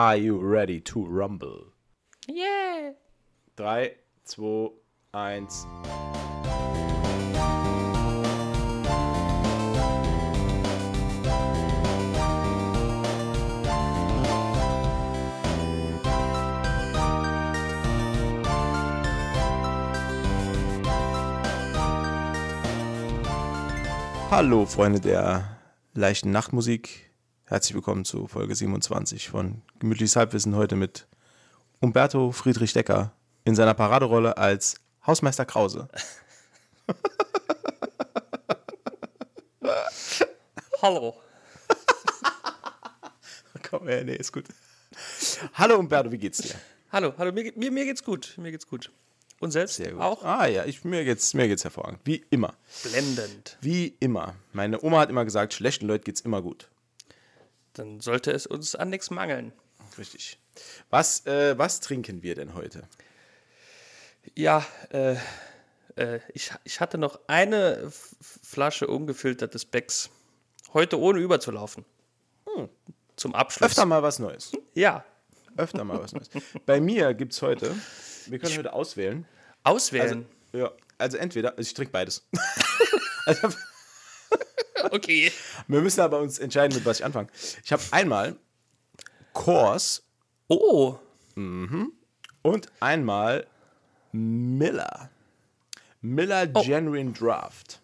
Are you ready to rumble? Yeah! 3, 2, 1. Hallo Freunde der leichten Nachtmusik. Herzlich willkommen zu Folge 27 von Gemütliches Halbwissen heute mit Umberto Friedrich Decker in seiner Paraderolle als Hausmeister Krause. Hallo. Komm, ja, nee, ist gut. Hallo Umberto, wie geht's dir? Hallo, hallo, mir, mir, mir geht's gut. Mir geht's gut. Und selbst Sehr gut. auch Ah ja, ich, mir, geht's, mir geht's hervorragend. Wie immer. blendend. Wie immer. Meine Oma hat immer gesagt, schlechten Leuten geht's immer gut. Dann sollte es uns an nichts mangeln. Richtig. Was, äh, was trinken wir denn heute? Ja, äh, äh, ich, ich hatte noch eine Flasche ungefiltertes Becks. Heute ohne überzulaufen. Zum Abschluss. Öfter mal was Neues. Ja. Öfter mal was Neues. Bei mir gibt's heute, wir können heute auswählen. Auswählen. Ja, also entweder, also ich trinke beides. also, okay. wir müssen aber uns entscheiden, mit was ich anfange. Ich habe einmal Coors Oh, und einmal Miller. Miller Genuine Draft.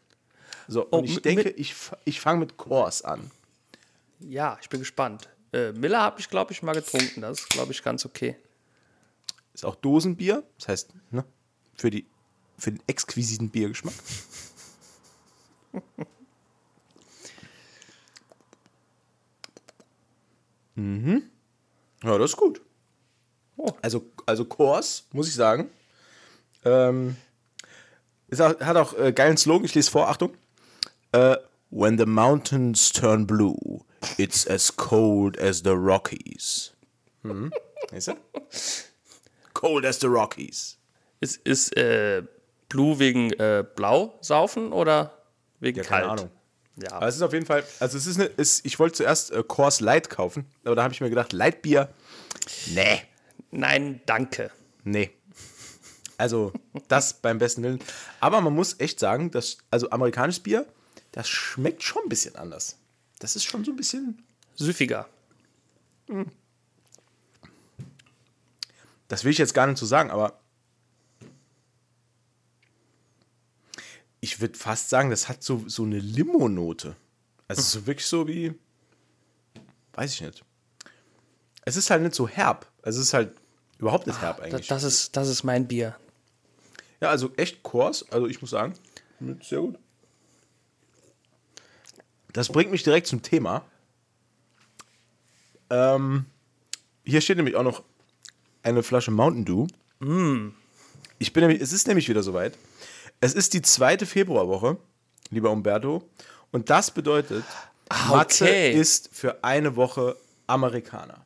So, und Oh, ich mi- denke, ich, ich fange mit Coors an. ja, ich bin gespannt. Äh, Miller habe ich, glaube ich, mal getrunken. Das ist, glaube ich, ganz okay. Ist auch Dosenbier, das heißt, ne, für, die, für den exquisiten Biergeschmack. mhm. Ja, das ist gut. Oh. Also, also Kors, muss ich sagen. Ähm, auch, hat auch äh, geilen Slogan, ich lese vor, Achtung. Äh, When the mountains turn blue, it's as cold as the Rockies. Mhm. Weißt du? Cold as the Rockies. Ist, ist äh, Blue wegen äh, Blau saufen oder wegen Ja, kalt? keine Ahnung. Ja, Aber es ist auf jeden Fall, also es ist eine, ist, ich wollte zuerst äh, Coors Light kaufen, aber da habe ich mir gedacht, Lightbier, nee, nein, danke. nee. Also das beim besten Willen. Aber man muss echt sagen, dass, also amerikanisches Bier, das schmeckt schon ein bisschen anders. Das ist schon so ein bisschen, Süffiger. das will ich jetzt gar nicht so sagen, aber ich würde fast sagen, das hat so, so eine Limo-Note. Also so wirklich so wie, weiß ich nicht. Es ist halt nicht so herb. Also es ist halt überhaupt nicht herb Das, eigentlich. das, ist, das ist mein Bier. Ja, also echt Kurs. Also ich muss sagen, sehr gut. Das bringt mich direkt zum Thema. Ähm, hier steht nämlich auch noch eine Flasche Mountain Dew. Ich bin nämlich, es ist nämlich wieder soweit. Es ist die zweite Februarwoche, lieber Umberto. Und das bedeutet, Matze okay. ist für eine Woche Amerikaner.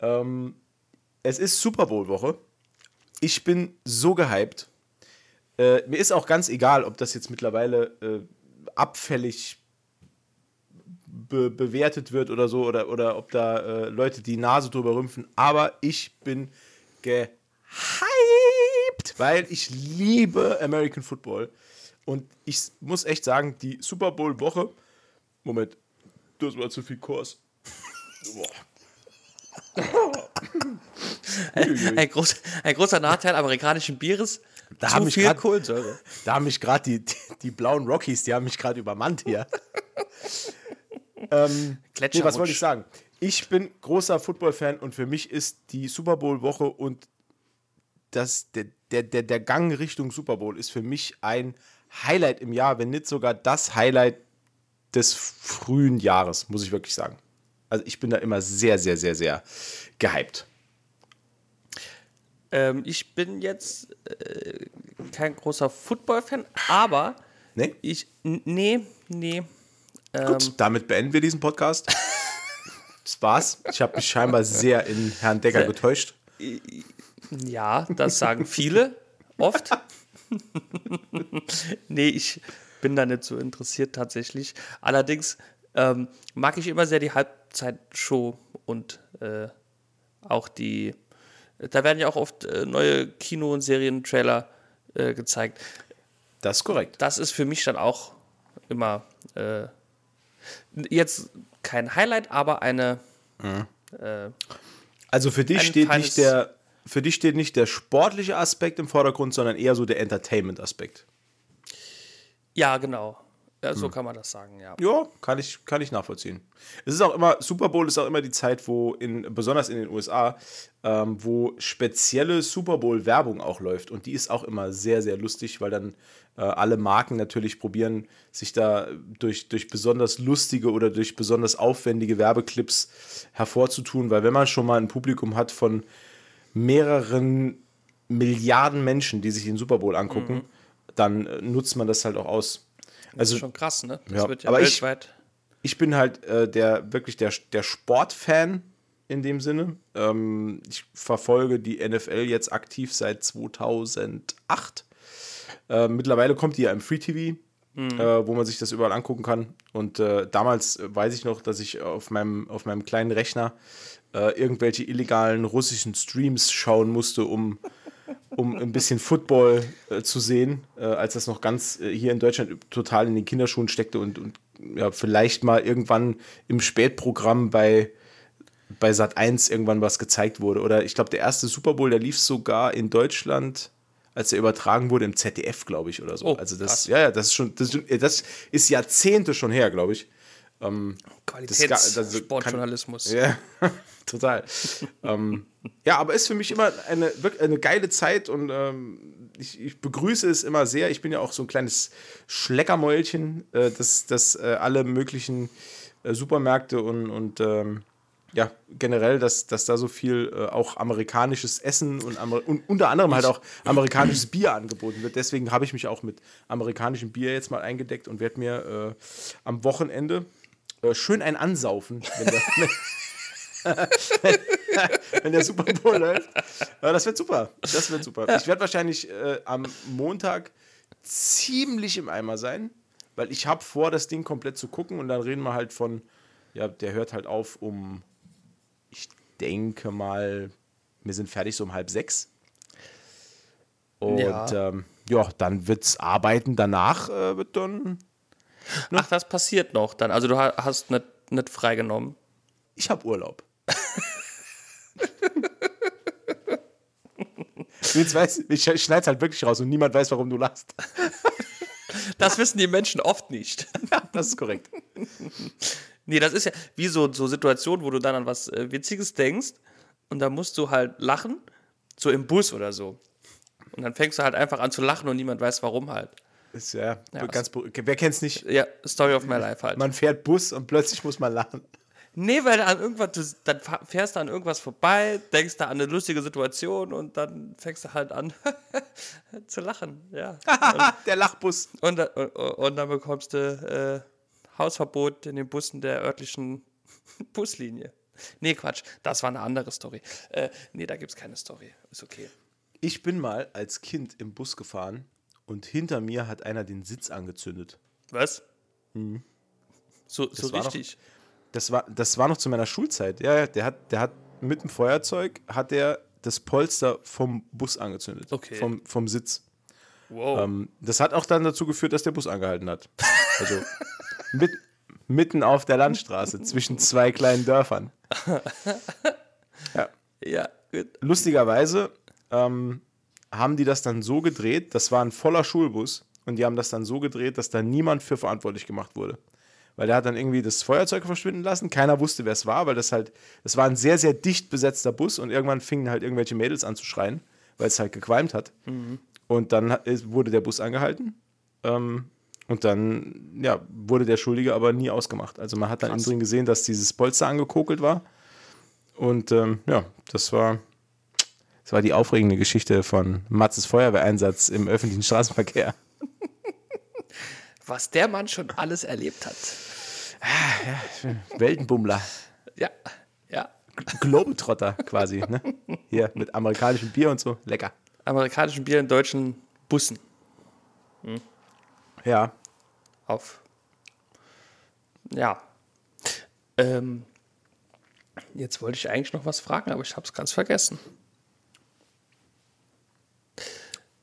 Ähm, es ist Super Bowl-Woche. Ich bin so gehypt. Äh, mir ist auch ganz egal, ob das jetzt mittlerweile äh, abfällig be bewertet wird oder so, oder, oder ob da äh, Leute die Nase drüber rümpfen. Aber ich bin gehypt, weil ich liebe American Football. Und ich muss echt sagen, die Super Bowl-Woche. Moment, das war zu viel Kurs. Ein, groß, ein großer Nachteil amerikanischen Bieres. Da zu haben mich viel grad- Kohlensäure. Da haben mich gerade die, die, die blauen Rockies, die haben mich gerade übermannt hier. ähm, nee, was wollte ich sagen? Ich bin großer Football-Fan und für mich ist die Super Bowl-Woche und das, der, der, der, der Gang Richtung Super Bowl ist für mich ein Highlight im Jahr, wenn nicht sogar das Highlight des frühen Jahres, muss ich wirklich sagen. Also ich bin da immer sehr, sehr, sehr, sehr gehypt. Ähm, ich bin jetzt äh, kein großer Football-Fan, aber Nee? ich. Nee, nee. Gut, damit beenden wir diesen Podcast. Das war's. Ich habe mich scheinbar sehr in Herrn Decker getäuscht. Ja, das sagen viele oft. nee, ich bin da nicht so interessiert tatsächlich. Allerdings ähm, mag ich immer sehr die Halbzeitshow und äh, auch die, da werden ja auch oft äh, neue Kino- und Serientrailer äh, gezeigt. Das ist korrekt. Das ist für mich dann auch immer äh, jetzt kein Highlight, aber eine. Äh, Also für dich steht nicht der für dich steht nicht der sportliche Aspekt im Vordergrund, sondern eher so der Entertainment-Aspekt. ja, genau. Ja, so kann man das sagen, ja. Ja, kann ich, kann ich nachvollziehen. Es ist auch immer, Super Bowl ist auch immer die Zeit, wo in, besonders in den USA, ähm, wo spezielle Super Bowl-Werbung auch läuft. Und die ist auch immer sehr, sehr lustig, weil dann äh, alle Marken natürlich probieren, sich da durch, durch besonders lustige oder durch besonders aufwendige Werbeclips hervorzutun. Weil wenn man schon mal ein Publikum hat von mehreren Milliarden Menschen, die sich den Super Bowl angucken, dann äh, nutzt man das halt auch aus. Das Also ist schon krass, ne? Das ja, wird ja aber ich- weltweit. ich bin halt äh, der wirklich der, der Sportfan in dem Sinne. Ähm, ich verfolge die NFL jetzt aktiv seit 2008. Äh, mittlerweile kommt die ja im Free TV, äh, wo man sich das überall angucken kann. Und äh, damals äh, weiß ich noch, dass ich auf meinem, auf meinem kleinen Rechner äh, irgendwelche illegalen russischen Streams schauen musste, um um ein bisschen Football äh, zu sehen, äh, als das noch ganz äh, hier in Deutschland total in den Kinderschuhen steckte und, und ja, vielleicht mal irgendwann im Spätprogramm bei, bei Sat 1 irgendwann was gezeigt wurde. Oder ich glaube, der erste Super Bowl, der lief sogar in Deutschland, als er übertragen wurde, im ZDF, glaube ich, oder so. Oh, also das, krass. ja, ja, das ist schon, das, ist schon- das ist Jahrzehnte schon her, glaube ich. Ähm, das ga- also Qualitätssportjournalismus. ja, total. ähm, ja, aber ist für mich immer eine, wirklich eine geile Zeit und ähm, ich, ich begrüße es immer sehr. Ich bin ja auch so ein kleines Schleckermäulchen, äh, das, das äh, alle möglichen äh, Supermärkte und, und ähm, ja, generell, dass, dass da so viel äh, auch amerikanisches Essen und, Amer und unter anderem halt auch amerikanisches Bier angeboten wird. Deswegen habe ich mich auch mit amerikanischem Bier jetzt mal eingedeckt und werde mir äh, am Wochenende äh, schön ein ansaufen, wenn der, wenn der Super Bowl läuft. Ja, das wird super. Das wird super. Ich werde wahrscheinlich äh, am Montag ziemlich im Eimer sein, weil ich habe vor, das Ding komplett zu gucken und dann reden wir halt von, ja, der hört halt auf um, ich denke mal, wir sind fertig so um halb sechs. Und ja, Ja. ähm, ja dann wird's arbeiten. Danach äh, wird dann Ach, das passiert noch dann. Also du ha- hast nicht, nicht freigenommen. Ich habe Urlaub. Jetzt weiß, ich schneide halt wirklich raus und niemand weiß, warum du lachst. Das wissen die Menschen oft nicht. Das ist korrekt. Nee, das ist ja wie so, so Situationen, wo du dann an was äh, Witziges denkst und da musst du halt lachen, so im Bus oder so. Und dann fängst du halt einfach an zu lachen und niemand weiß warum halt. Ist ja, Ja, ganz, wer kennt's nicht? Ja, Story of my life halt. Man fährt Bus und plötzlich muss man lachen. Nee, weil an irgendwas, dann fährst du an irgendwas vorbei, denkst da an eine lustige Situation und dann fängst du halt an zu lachen, ja. Der Lachbus. Und, und, und dann bekommst du äh, Hausverbot in den Bussen der örtlichen Buslinie. Nee, Quatsch, das war eine andere Story. Äh, nee, da gibt's keine Story. Ist okay. Ich bin mal als Kind im Bus gefahren und hinter mir hat einer den Sitz angezündet. Was? So, so Mhm. war doch- richtig. Das war, das war noch zu meiner Schulzeit. Ja, ja, der hat, der hat mit dem Feuerzeug hat der das Polster vom Bus angezündet. Okay. Vom, vom Sitz. Wow. Ähm, das hat auch dann dazu geführt, dass der Bus angehalten hat. Also mit, mitten auf der Landstraße zwischen zwei kleinen Dörfern. ja, gut. Lustigerweise ähm, haben die das dann so gedreht, das war ein voller Schulbus, und die haben das dann so gedreht, dass da niemand für verantwortlich gemacht wurde. Weil der hat dann irgendwie das Feuerzeug verschwinden lassen, keiner wusste, wer es war, weil das halt, das war ein sehr, sehr dicht besetzter Bus und irgendwann fingen halt irgendwelche Mädels an zu schreien, weil es halt gequalmt hat. Und dann wurde der Bus angehalten. Ähm, und dann, ja, wurde der Schuldige aber nie ausgemacht. Also man hat dann innen drin gesehen, dass dieses Polster angekokelt war. Und ähm, ja, das war, das war die aufregende Geschichte von Matzes Feuerwehreinsatz im öffentlichen Straßenverkehr. Was der Mann schon alles erlebt hat. Weltenbummler. Ja, ja. Globetrotter quasi, ne? Hier mit amerikanischem Bier und so. Lecker. Amerikanischen Bier in deutschen Bussen Ja. auf. Ja. Ähm, Jetzt wollte ich eigentlich noch was fragen, aber ich habe es ganz vergessen.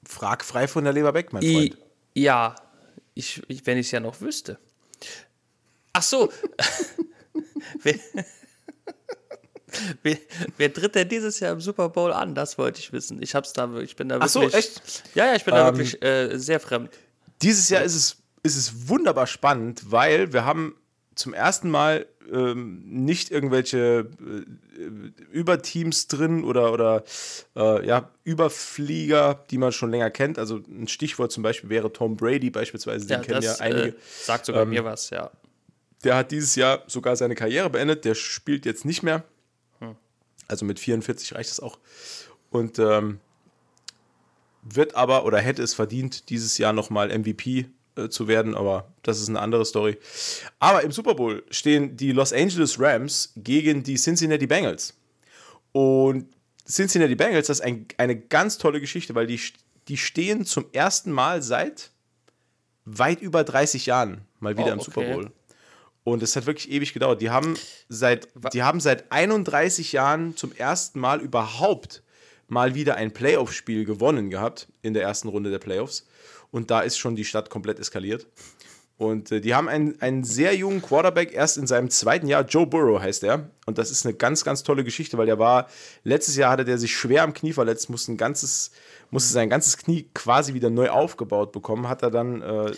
Frag frei von der Leber weg, mein Freund. I, ja, ich, ich, wenn ich es ja noch wüsste. Ach so. wer, wer, wer, tritt denn dieses Jahr im Super Bowl an? Das wollte ich wissen. Ich hab's da, ich bin da wirklich. Ach so, echt? Ja, ja, ich bin ähm, da wirklich äh, sehr fremd. Dieses Jahr ist es, ist es wunderbar spannend, weil wir haben zum ersten Mal ähm, nicht irgendwelche äh, Überteams drin oder, oder äh, ja, Überflieger, die man schon länger kennt. Also ein Stichwort zum Beispiel wäre Tom Brady beispielsweise, den ja, kennen das, ja einige. Äh, sagt sogar ähm, mir was, ja. Der hat dieses Jahr sogar seine Karriere beendet, der spielt jetzt nicht mehr. Hm. Also mit 44 reicht es auch. Und ähm, wird aber oder hätte es verdient, dieses Jahr nochmal MVP äh, zu werden, aber das ist eine andere Story. Aber im Super Bowl stehen die Los Angeles Rams gegen die Cincinnati Bengals. Und Cincinnati Bengals, das ist ein, eine ganz tolle Geschichte, weil die, die stehen zum ersten Mal seit weit über 30 Jahren mal wieder oh, im Super Bowl. Und es hat wirklich ewig gedauert. Die haben seit, die haben seit 31 Jahren zum ersten Mal überhaupt mal wieder ein Playoff-Spiel gewonnen gehabt in der ersten Runde der Playoffs und da ist schon die Stadt komplett eskaliert. Und äh, die haben einen, einen sehr jungen Quarterback, erst in seinem zweiten Jahr, Joe Burrow heißt er. Und das ist eine ganz, ganz tolle Geschichte, weil der war, letztes Jahr hatte der sich schwer am Knie verletzt, musste, ein ganzes, musste sein ganzes Knie quasi wieder neu aufgebaut bekommen, hat er dann äh,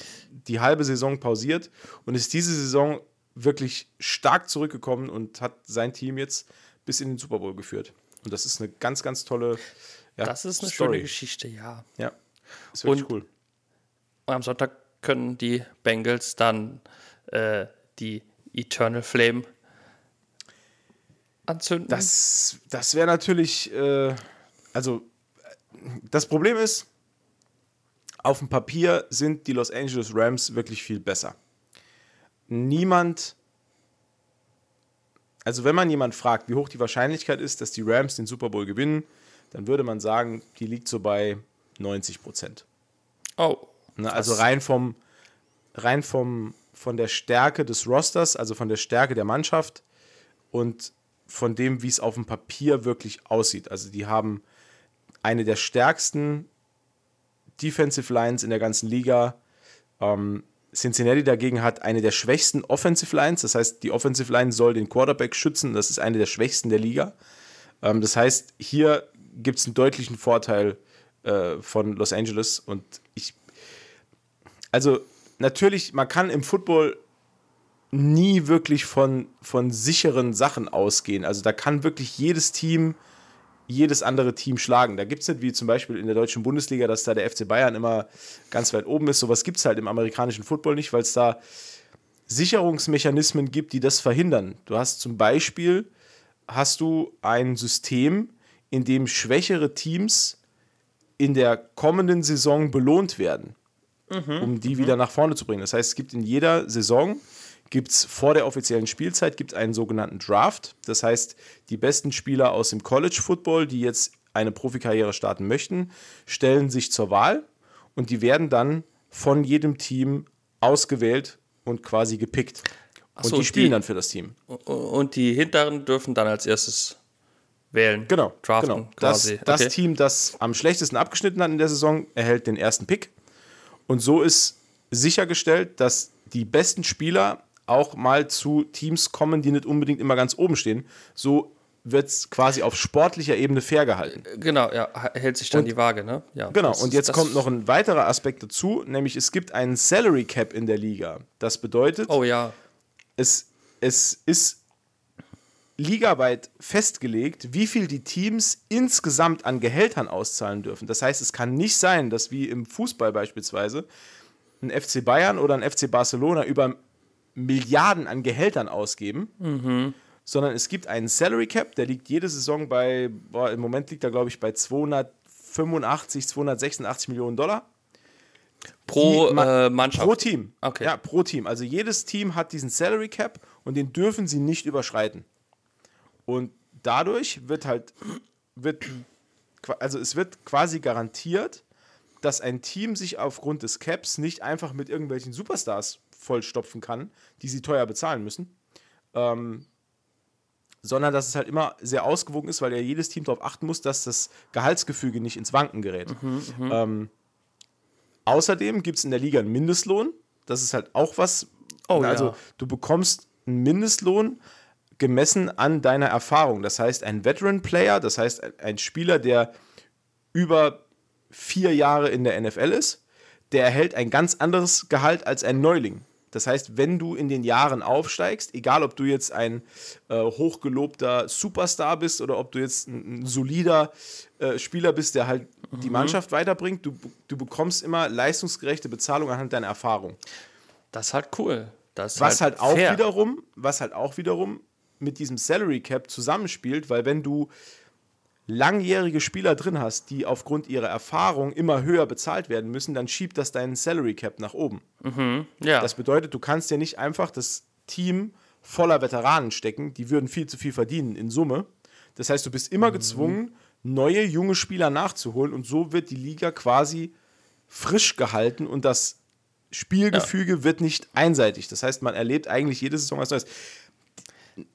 die halbe Saison pausiert und ist diese Saison wirklich stark zurückgekommen und hat sein Team jetzt bis in den Super Bowl geführt. Und das ist eine ganz, ganz tolle ja, Das ist eine Story. schöne Geschichte, ja. Ja, ist wirklich und cool. Und am Sonntag können die Bengals dann äh, die Eternal Flame anzünden. Das, das wäre natürlich, äh, also das Problem ist, auf dem Papier sind die Los Angeles Rams wirklich viel besser. Niemand, also wenn man jemand fragt, wie hoch die Wahrscheinlichkeit ist, dass die Rams den Super Bowl gewinnen, dann würde man sagen, die liegt so bei 90 Prozent. Oh. Ne? Also rein vom, rein vom, von der Stärke des Rosters, also von der Stärke der Mannschaft und von dem, wie es auf dem Papier wirklich aussieht. Also die haben eine der stärksten Defensive Lines in der ganzen Liga. Ähm, Cincinnati dagegen hat eine der schwächsten Offensive Lines. Das heißt, die Offensive Line soll den Quarterback schützen. Das ist eine der schwächsten der Liga. Ähm, das heißt, hier gibt es einen deutlichen Vorteil äh, von Los Angeles. Und ich also natürlich, man kann im Football nie wirklich von, von sicheren Sachen ausgehen. Also da kann wirklich jedes Team jedes andere Team schlagen. Da gibt es nicht wie zum Beispiel in der deutschen Bundesliga, dass da der FC Bayern immer ganz weit oben ist. Sowas gibt es halt im amerikanischen Football nicht, weil es da Sicherungsmechanismen gibt, die das verhindern. Du hast zum Beispiel hast du ein System, in dem schwächere Teams in der kommenden Saison belohnt werden mhm. um die mhm. wieder nach vorne zu bringen. Das heißt, es gibt in jeder Saison gibt es vor der offiziellen Spielzeit gibt's einen sogenannten Draft. Das heißt, die besten Spieler aus dem College Football, die jetzt eine Profikarriere starten möchten, stellen sich zur Wahl und die werden dann von jedem Team ausgewählt und quasi gepickt. So, und die spielen die, dann für das Team. Und die hinteren dürfen dann als erstes wählen. Genau. Draften genau. Das, das okay. Team, das am schlechtesten abgeschnitten hat in der Saison, erhält den ersten Pick. Und so ist sichergestellt, dass die besten Spieler auch mal zu Teams kommen, die nicht unbedingt immer ganz oben stehen. So wird es quasi auf sportlicher Ebene fair gehalten. Genau, ja, hält sich dann und, die Waage, ne? Ja, genau, und jetzt kommt noch ein weiterer Aspekt dazu, nämlich es gibt einen Salary Cap in der Liga. Das bedeutet, oh ja. es, es ist ligaweit festgelegt, wie viel die Teams insgesamt an Gehältern auszahlen dürfen. Das heißt, es kann nicht sein, dass wie im Fußball beispielsweise ein FC Bayern oder ein FC Barcelona über Milliarden an Gehältern ausgeben, mhm. sondern es gibt einen Salary Cap, der liegt jede Saison bei, boah, im Moment liegt er glaube ich bei 285, 286 Millionen Dollar. Pro äh, Mannschaft? Pro Team. Okay. Ja, pro Team. Also jedes Team hat diesen Salary Cap und den dürfen sie nicht überschreiten. Und dadurch wird halt, wird, also es wird quasi garantiert, dass ein Team sich aufgrund des Caps nicht einfach mit irgendwelchen Superstars vollstopfen kann, die sie teuer bezahlen müssen. Ähm, sondern dass es halt immer sehr ausgewogen ist, weil ja jedes Team darauf achten muss, dass das Gehaltsgefüge nicht ins Wanken gerät. Ähm, außerdem gibt es in der Liga einen Mindestlohn. Das ist halt auch was. Oh, also ja. du bekommst einen Mindestlohn gemessen an deiner Erfahrung. Das heißt, ein Veteran-Player, das heißt ein Spieler, der über vier Jahre in der NFL ist, der erhält ein ganz anderes Gehalt als ein Neuling. Das heißt, wenn du in den Jahren aufsteigst, egal ob du jetzt ein äh, hochgelobter Superstar bist oder ob du jetzt ein, ein solider äh, Spieler bist, der halt die Mannschaft weiterbringt, du, du bekommst immer leistungsgerechte Bezahlung anhand deiner Erfahrung. Das ist halt cool. Das Was halt, auch fair. wiederum, was halt auch wiederum mit diesem Salary Cap zusammenspielt, weil wenn du langjährige Spieler drin hast, die aufgrund ihrer Erfahrung immer höher bezahlt werden müssen, dann schiebt das deinen Salary Cap nach oben. Ja. Das bedeutet, du kannst ja nicht einfach das Team voller Veteranen stecken, die würden viel zu viel verdienen in Summe. Das heißt, du bist immer gezwungen, neue junge Spieler nachzuholen und so wird die Liga quasi frisch gehalten und das Spielgefüge wird nicht einseitig. Das heißt, man erlebt eigentlich jede Saison was Neues.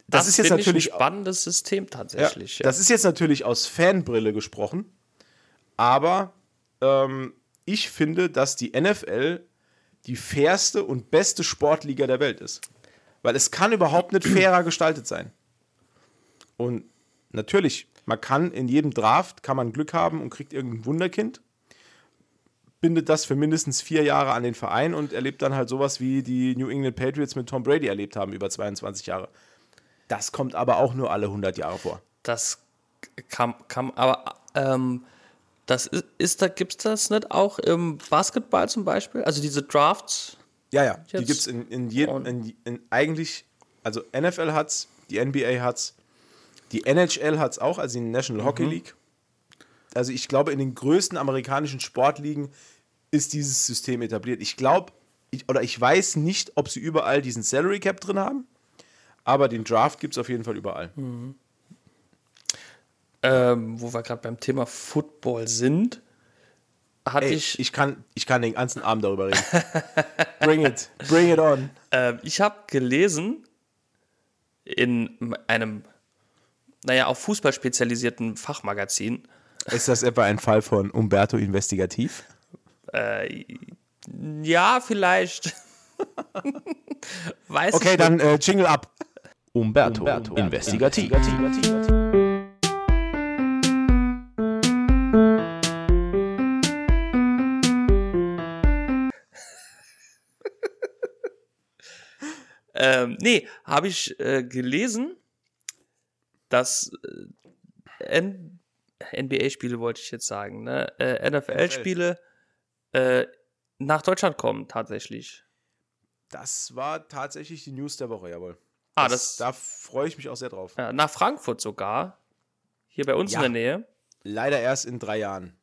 Das, ist jetzt finde ich natürlich ein spannendes System tatsächlich. ja, Das ist jetzt natürlich aus Fanbrille gesprochen, aber ähm, ich finde, dass die NFL die fairste und beste Sportliga der Welt ist. Weil es kann überhaupt nicht fairer gestaltet sein. Und natürlich, man kann in jedem Draft, kann man Glück haben und kriegt irgendein Wunderkind, bindet das für mindestens vier Jahre an den Verein und erlebt dann halt sowas, wie die New England Patriots mit Tom Brady erlebt haben über 22 Jahre. Das kommt aber auch nur alle 100 Jahre vor. Das kam, kam aber ähm, das ist, ist da, gibt es das nicht auch im Basketball zum Beispiel? Also diese Drafts? Ja, ja, die gibt es in, in, je, und- in, in eigentlich, also NFL hat's, die NBA hat's, die NHL hat's auch, also die National Hockey League. Also ich glaube, in den größten amerikanischen Sportligen ist dieses System etabliert. Ich glaube, oder ich weiß nicht, ob sie überall diesen Salary Cap drin haben, aber den Draft gibt es auf jeden Fall überall. Ähm, wo wir gerade beim Thema Football sind, hatte Ey, ich, ich, kann, ich kann den ganzen Abend darüber reden. bring it, bring it on. ähm, ich habe gelesen in einem, naja, auf Fußball spezialisierten Fachmagazin, Ist das etwa ein Fall von Umberto Investigativ? ja, vielleicht. Weiß Okay, dann äh, Jingle ab. Umberto, Investigativ. Ähm, nee, habe ich äh, gelesen, dass äh, N NBA-Spiele wollte ich jetzt sagen, ne? Äh, NFL-Spiele äh, nach Deutschland kommen tatsächlich. Das war tatsächlich die News der Woche, jawohl. Ah, das, das, da freue ich mich auch sehr drauf. ja, nach Frankfurt sogar. Hier bei uns Ja. in der Nähe. Leider erst in drei Jahren.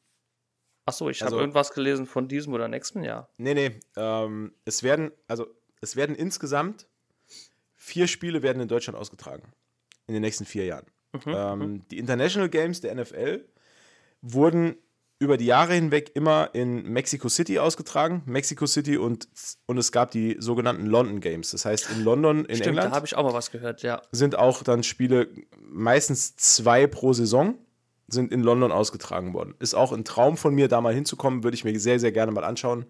Achso, ich Also- habe irgendwas gelesen von diesem oder nächsten Jahr. Nee, nee. Ähm, es werden, also es werden insgesamt vier Spiele werden in Deutschland ausgetragen. In den nächsten vier Jahren. ähm, die International Games der NFL wurden über die Jahre hinweg immer in Mexico City ausgetragen. Mexico City und, und es gab die sogenannten London Games. Das heißt, in London, in Stimmt, England. da habe ich auch mal was gehört, ja. sind auch dann Spiele, meistens zwei pro Saison, sind in London ausgetragen worden. Ist auch ein Traum von mir, da mal hinzukommen, würde ich mir sehr, sehr gerne mal anschauen.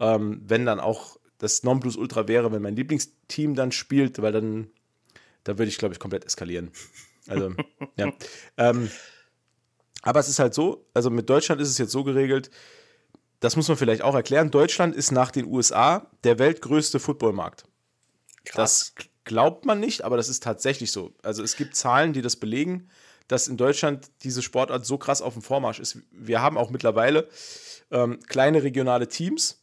Ähm, wenn dann auch das Nonplusultra wäre, wenn mein Lieblingsteam dann spielt, weil dann, da würde ich, glaube ich, komplett eskalieren. Also, ja. Ähm, aber es ist halt so, also mit Deutschland ist es jetzt so geregelt, das muss man vielleicht auch erklären. Deutschland ist nach den USA der weltgrößte Footballmarkt. Das glaubt man nicht, aber das ist tatsächlich so. Also es gibt Zahlen, die das belegen, dass in Deutschland diese Sportart so krass auf dem Vormarsch ist. Wir haben auch mittlerweile ähm, kleine regionale Teams,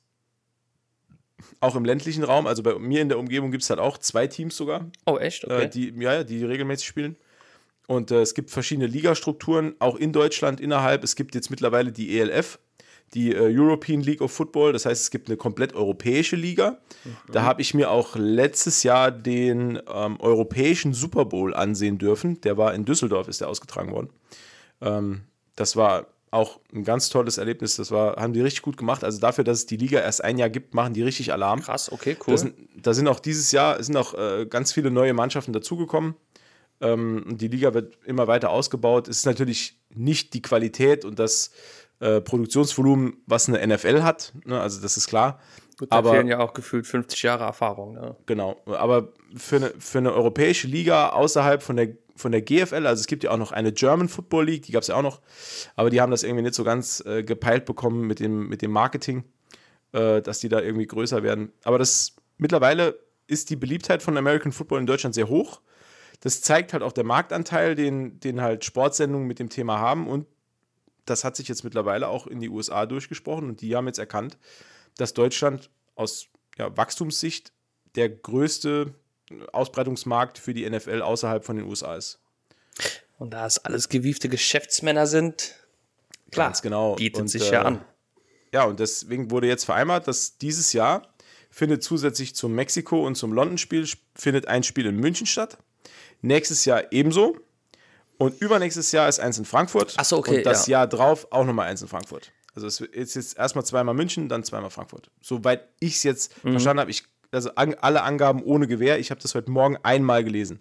auch im ländlichen Raum. Also bei mir in der Umgebung gibt es halt auch zwei Teams sogar, Oh, echt? Okay. äh, die, ja, die regelmäßig spielen. Und äh, es gibt verschiedene Ligastrukturen, auch in Deutschland innerhalb. Es gibt jetzt mittlerweile die ELF, die äh, European League of Football. Das heißt, es gibt eine komplett europäische Liga. Da habe ich mir auch letztes Jahr den ähm, europäischen Super Bowl ansehen dürfen. Der war in Düsseldorf, ist der ausgetragen worden. Ähm, das war auch ein ganz tolles Erlebnis. Das war, haben die richtig gut gemacht. Also dafür, dass es die Liga erst ein Jahr gibt, machen die richtig Alarm. Krass, okay, cool. Da sind, da sind auch dieses Jahr sind auch äh, ganz viele neue Mannschaften dazugekommen. Ähm, die Liga wird immer weiter ausgebaut. Es ist natürlich nicht die Qualität und das äh, Produktionsvolumen, was eine NFL hat. Ne? Also das ist klar. Gut, da aber fehlen ja auch gefühlt 50 Jahre Erfahrung. Ne? Genau, aber für eine, für eine europäische Liga außerhalb von der, von der GFL, also es gibt ja auch noch eine German Football League, die gab es ja auch noch, aber die haben das irgendwie nicht so ganz äh, gepeilt bekommen mit dem, mit dem Marketing, äh, dass die da irgendwie größer werden. Aber das mittlerweile ist die Beliebtheit von American Football in Deutschland sehr hoch. Das zeigt halt auch der Marktanteil, den, den halt Sportsendungen mit dem Thema haben und das hat sich jetzt mittlerweile auch in die USA durchgesprochen und die haben jetzt erkannt, dass Deutschland aus ja, Wachstumssicht der größte Ausbreitungsmarkt für die NFL außerhalb von den USA ist. Und da es alles gewiefte Geschäftsmänner sind, klar, Ganz genau. bietet Und, sich äh, ja an. Ja, und deswegen wurde jetzt vereinbart, dass dieses Jahr findet zusätzlich zum Mexiko- und zum London-Spiel findet ein Spiel in München statt. Nächstes Jahr ebenso. Und übernächstes Jahr ist eins in Frankfurt. Ach so, okay, Und das ja. Jahr drauf auch nochmal eins in Frankfurt. Also es ist jetzt erstmal zweimal München, dann zweimal Frankfurt. Soweit ich es jetzt Mhm. verstanden habe, ich, also an, alle Angaben ohne Gewähr. Ich habe das heute Morgen einmal gelesen.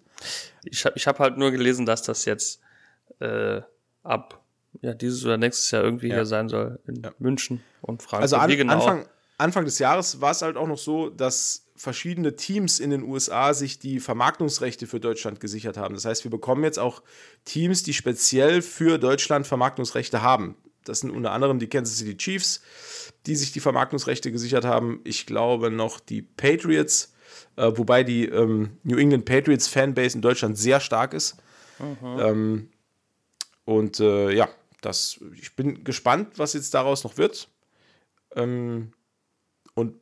Ich habe ich hab halt nur gelesen, dass das jetzt äh, ab ja, dieses oder nächstes Jahr irgendwie hier sein soll in München und Frankfurt. Also an, genau? Anfang, Anfang des Jahres war es halt auch noch so, dass verschiedene Teams in den USA sich die Vermarktungsrechte für Deutschland gesichert haben. Das heißt, wir bekommen jetzt auch Teams, die speziell für Deutschland Vermarktungsrechte haben. Das sind unter anderem die Kansas City Chiefs, die sich die Vermarktungsrechte gesichert haben. Ich glaube noch die Patriots, äh, wobei die ähm, New England Patriots Fanbase in Deutschland sehr stark ist. Ähm, und äh, ja, das, ich bin gespannt, was jetzt daraus noch wird. Ähm, und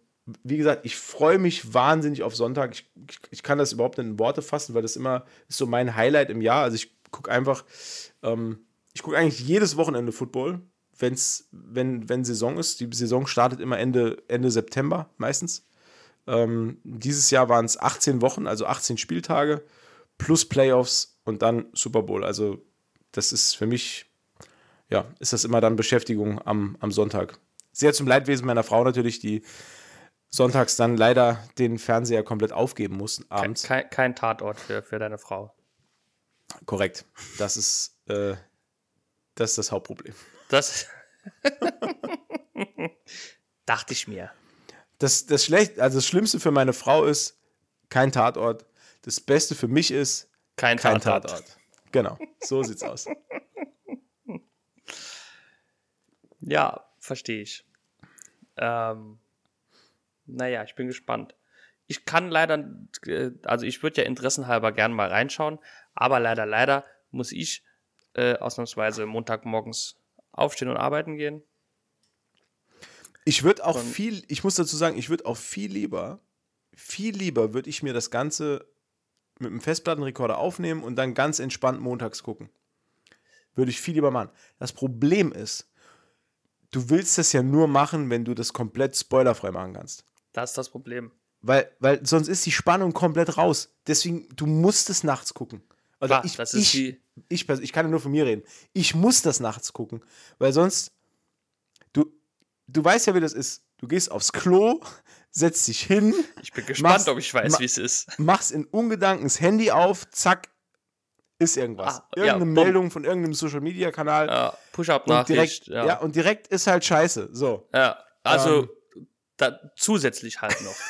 wie gesagt, ich freue mich wahnsinnig auf Sonntag. Ich, ich, ich kann das überhaupt nicht in Worte fassen, weil das immer ist so mein Highlight im Jahr. Also ich gucke einfach, ähm, ich gucke eigentlich jedes Wochenende Football, wenn's, wenn, wenn Saison ist. Die Saison startet immer Ende, Ende September meistens. Ähm, dieses Jahr waren es 18 Wochen, also 18 Spieltage plus Playoffs und dann Super Bowl. Also das ist für mich, ja, ist das immer dann Beschäftigung am, am Sonntag. Sehr zum Leidwesen meiner Frau natürlich, die sonntags dann leider den Fernseher komplett aufgeben muss kein, abends. kein, kein Tatort für, für deine Frau. Korrekt. Das ist, äh, das ist das Hauptproblem. Das dachte ich mir. Das, das, schlecht, also das Schlimmste für meine Frau ist kein Tatort. Das Beste für mich ist Kein, kein Tatort. Tatort. Genau, so sieht's aus. Ja, verstehe ich. Ähm, naja, ich bin gespannt. Ich kann leider, äh, also ich würde ja interessenhalber gern mal reinschauen, aber leider, leider muss ich äh, ausnahmsweise Montagmorgens aufstehen und arbeiten gehen. Ich würde auch Von- viel, ich muss dazu sagen, ich würde auch viel lieber, viel lieber würde ich mir das Ganze mit einem Festplattenrekorder aufnehmen und dann ganz entspannt montags gucken. Würde ich viel lieber machen. Das Problem ist, du willst das ja nur machen, wenn du das komplett spoilerfrei machen kannst. Das ist das Problem. Weil, weil sonst ist die Spannung komplett raus. Deswegen, du musst es nachts gucken. Also Klar, ich, das ist ich, ich, pers- ich kann ja nur von mir reden. Ich muss das nachts gucken. Weil sonst, du, du weißt ja, wie das ist. Du gehst aufs Klo, setzt dich hin, Ich bin gespannt, Machst- ob ich weiß, wie es ist. machst in Ungedanken das Handy auf, zack, ist irgendwas. Ah, ja, Irgendeine bumm. Meldung von irgendeinem Social Media Kanal. Ja, Push-Up-Nachricht. ja. Ja. und direkt ist halt scheiße. So. ja, also Ähm. Da, zusätzlich halt noch.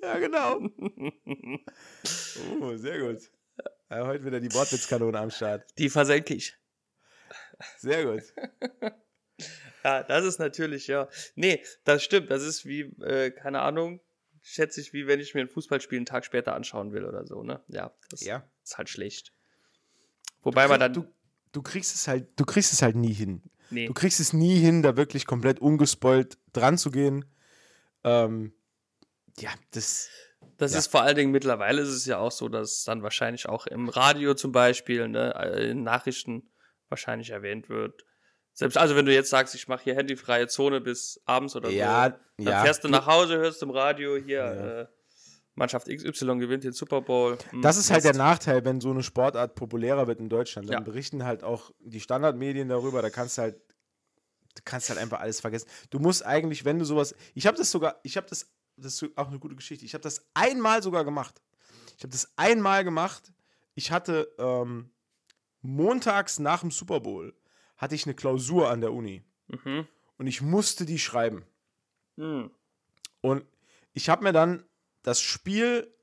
Ja, genau. oh, sehr gut. Ja, heute wieder die Wortwitzkanone am Start. Die versenke ich. Sehr gut. Ja, das ist natürlich, ja. Nee, das stimmt. Das ist wie, äh, keine Ahnung, schätze ich, wie wenn ich mir ein Fußballspiel einen Tag später anschauen will oder so, ne? Ja, das Ja. ist halt schlecht. Wobei man dann. du, du kriegst es halt, du kriegst es halt nie hin. Nee, Du kriegst es nie hin, da wirklich komplett ungespoilt dran zu gehen. Ähm, ja, das. das ja. ist vor allen Dingen mittlerweile ist es ja auch so, dass dann wahrscheinlich auch im Radio zum Beispiel, ne, äh, in Nachrichten wahrscheinlich erwähnt wird. Selbst, also wenn du jetzt sagst, ich mache hier handyfreie Zone bis abends oder Ja, so, dann ja. fährst du nach Hause, hörst im Radio hier, Ja. äh, Mannschaft XY gewinnt den Super Bowl. Hm, Das ist halt der. Nachteil, wenn so eine Sportart populärer wird in Deutschland. Dann Ja. berichten halt auch die Standardmedien darüber. Da kannst du halt, du kannst halt einfach alles vergessen. Du musst eigentlich, wenn du sowas, ich habe das sogar, ich habe das, das ist auch eine gute Geschichte. Ich habe das einmal sogar gemacht. Ich habe das einmal gemacht. Ich hatte ähm, montags nach dem Super Bowl hatte ich eine Klausur an der Uni Mhm. und ich musste die schreiben. Hm. Und ich habe mir dann das Spiel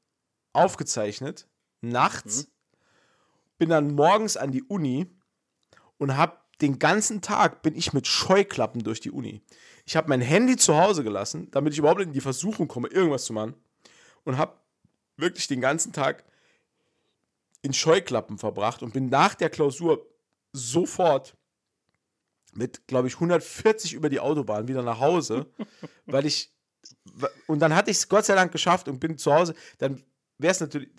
aufgezeichnet, nachts, bin dann morgens an die Uni und habe den ganzen Tag bin ich mit Scheuklappen durch die Uni. Ich habe mein Handy zu Hause gelassen, damit ich überhaupt in die Versuchung komme, irgendwas zu machen. Und habe wirklich den ganzen Tag in Scheuklappen verbracht und bin nach der Klausur sofort mit, glaube ich, 140 über die Autobahn wieder nach Hause, weil ich und dann hatte ich es Gott sei Dank geschafft und bin zu Hause. Dann wäre es natürlich,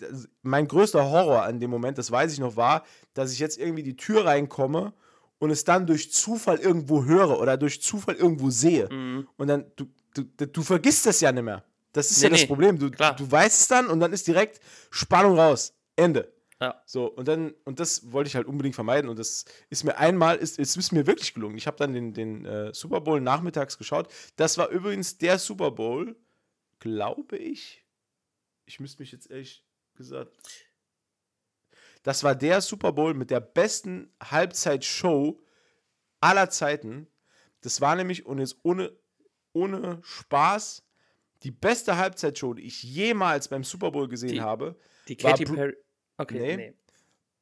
mein größter Horror an dem Moment, das weiß ich noch, war, dass ich jetzt irgendwie die Tür reinkomme und es dann durch Zufall irgendwo höre oder durch Zufall irgendwo sehe. Und dann, du, du, du vergisst das ja nicht mehr. Das ist Nee, ja das nee, Problem. Du, klar. du weißt es dann und dann ist direkt Spannung raus. Ende. Ja. So, und dann, und das wollte ich halt unbedingt vermeiden. Und das ist mir einmal, ist, es ist mir wirklich gelungen. Ich habe dann den, den äh, Super Bowl nachmittags geschaut. Das war übrigens der Super Bowl, glaube ich. Ich müsste mich jetzt ehrlich gesagt. Das war der Super Bowl mit der besten Halbzeitshow aller Zeiten. Das war nämlich, und jetzt ohne, ohne Spaß, die beste Halbzeitshow, die ich jemals beim Super Bowl gesehen Die- habe. Die Katy Perry. Okay, Nee.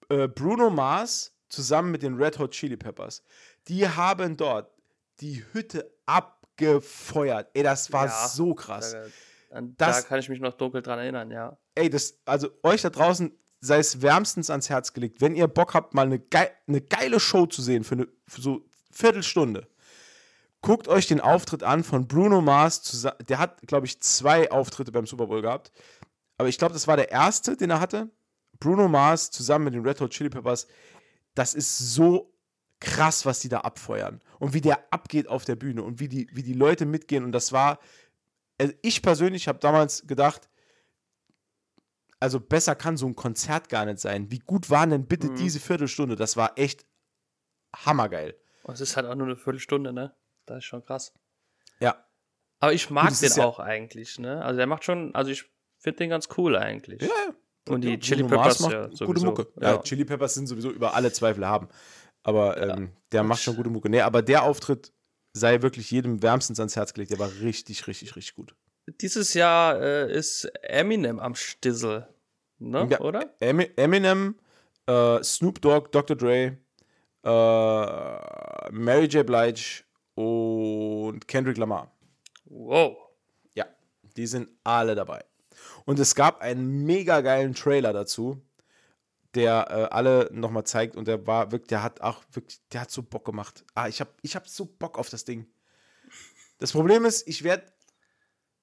nee. äh, Bruno Mars zusammen mit den Red Hot Chili Peppers. Die haben dort die Hütte abgefeuert. Ey, das war Ja, so krass. Da, an, Das- da kann ich mich noch dunkel dran erinnern, ja. Ey, das, also euch da draußen sei es wärmstens ans Herz gelegt, wenn ihr Bock habt, mal eine, gei eine geile Show zu sehen für, eine, für so Viertelstunde. Guckt euch den Auftritt an von Bruno Mars. Der hat, glaube ich, zwei Auftritte beim Super Bowl gehabt. Aber ich glaube, das war der erste, den er hatte. Bruno Mars zusammen mit den Red Hot Chili Peppers. Das ist so krass, was die da abfeuern. Und wie der abgeht auf der Bühne und wie die, wie die Leute mitgehen. Und das war, also ich persönlich habe damals gedacht, also besser kann so ein Konzert gar nicht sein. Wie gut war denn bitte Mhm. diese Viertelstunde? Das war echt hammergeil. Und es ist halt auch nur eine Viertelstunde, ne? Das ist schon krass. Ja. Aber ich mag den ist ja- auch eigentlich, ne? Also der macht schon, also ich finde den ganz cool eigentlich. Ja, Und die Ja, Chili Peppers macht ja gute sowieso. Mucke. Ja. Ja. Chili Peppers sind sowieso über alle Zweifel haben. Aber ähm, der macht schon gute Mucke. Nee, aber der Auftritt sei wirklich jedem wärmstens ans Herz gelegt. Der war richtig, richtig, richtig gut. Dieses Jahr äh, ist Eminem am Stissel, ne? Ja, Oder? Emi- Eminem, äh, Snoop Dogg, Dr. Dre, äh, Mary J. Blige und Kendrick Lamar. Wow. Ja, die sind alle dabei. Und es gab einen mega geilen Trailer dazu, der äh, alle nochmal zeigt und der war wirklich, der hat auch wirklich, der hat so Bock gemacht. Ah, ich hab, ich hab so Bock auf das Ding. Das Problem ist, ich werde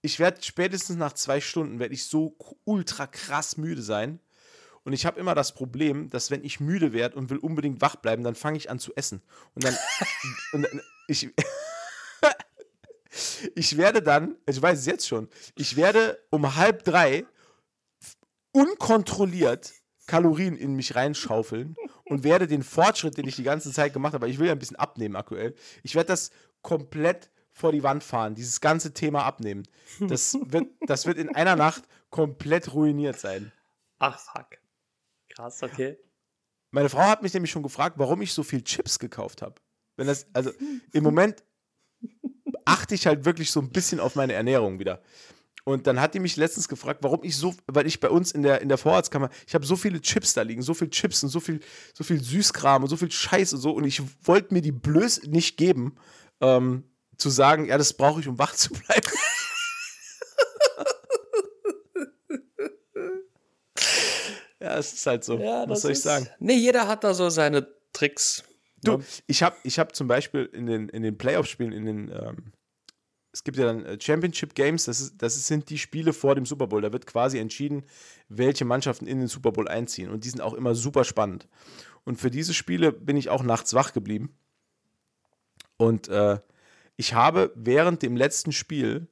ich werde spätestens nach zwei Stunden werde ich so ultra krass müde sein. Und ich habe immer das Problem, dass wenn ich müde werde und will unbedingt wach bleiben, dann fange ich an zu essen. Und dann, und dann ich, ich werde dann, ich weiß es jetzt schon, ich werde um halb drei unkontrolliert Kalorien in mich reinschaufeln und werde den Fortschritt, den ich die ganze Zeit gemacht habe, weil ich will ja ein bisschen abnehmen aktuell, ich werde das komplett vor die Wand fahren, dieses ganze Thema abnehmen. Das wird, das wird in einer Nacht komplett ruiniert sein. Ach, fuck. Krass, okay. Meine Frau hat mich nämlich schon gefragt, warum ich so viel Chips gekauft habe. Wenn das, also im Moment achte ich halt wirklich so ein bisschen auf meine Ernährung wieder. Und dann hat die mich letztens gefragt, warum ich so, weil ich bei uns in der, in der Vorratskammer, ich habe so viele Chips da liegen, so viel Chips und so viel, so viel Süßkram und so viel Scheiß und so. Und ich wollte mir die Blöß nicht geben, ähm, zu sagen, ja, das brauche ich, um wach zu bleiben. ja, es ist halt so. Ja, Was soll ich ist- sagen? Nee, jeder hat da so seine Tricks. Du, ne? ich habe ich hab zum Beispiel in den, in den Playoff-Spielen, in den, ähm, es gibt ja dann äh, Championship Games, das, ist, das sind die Spiele vor dem Super Bowl. Da wird quasi entschieden, welche Mannschaften in den Super Bowl einziehen. Und die sind auch immer super spannend. Und für diese Spiele bin ich auch nachts wach geblieben. Und äh, ich habe während dem letzten Spiel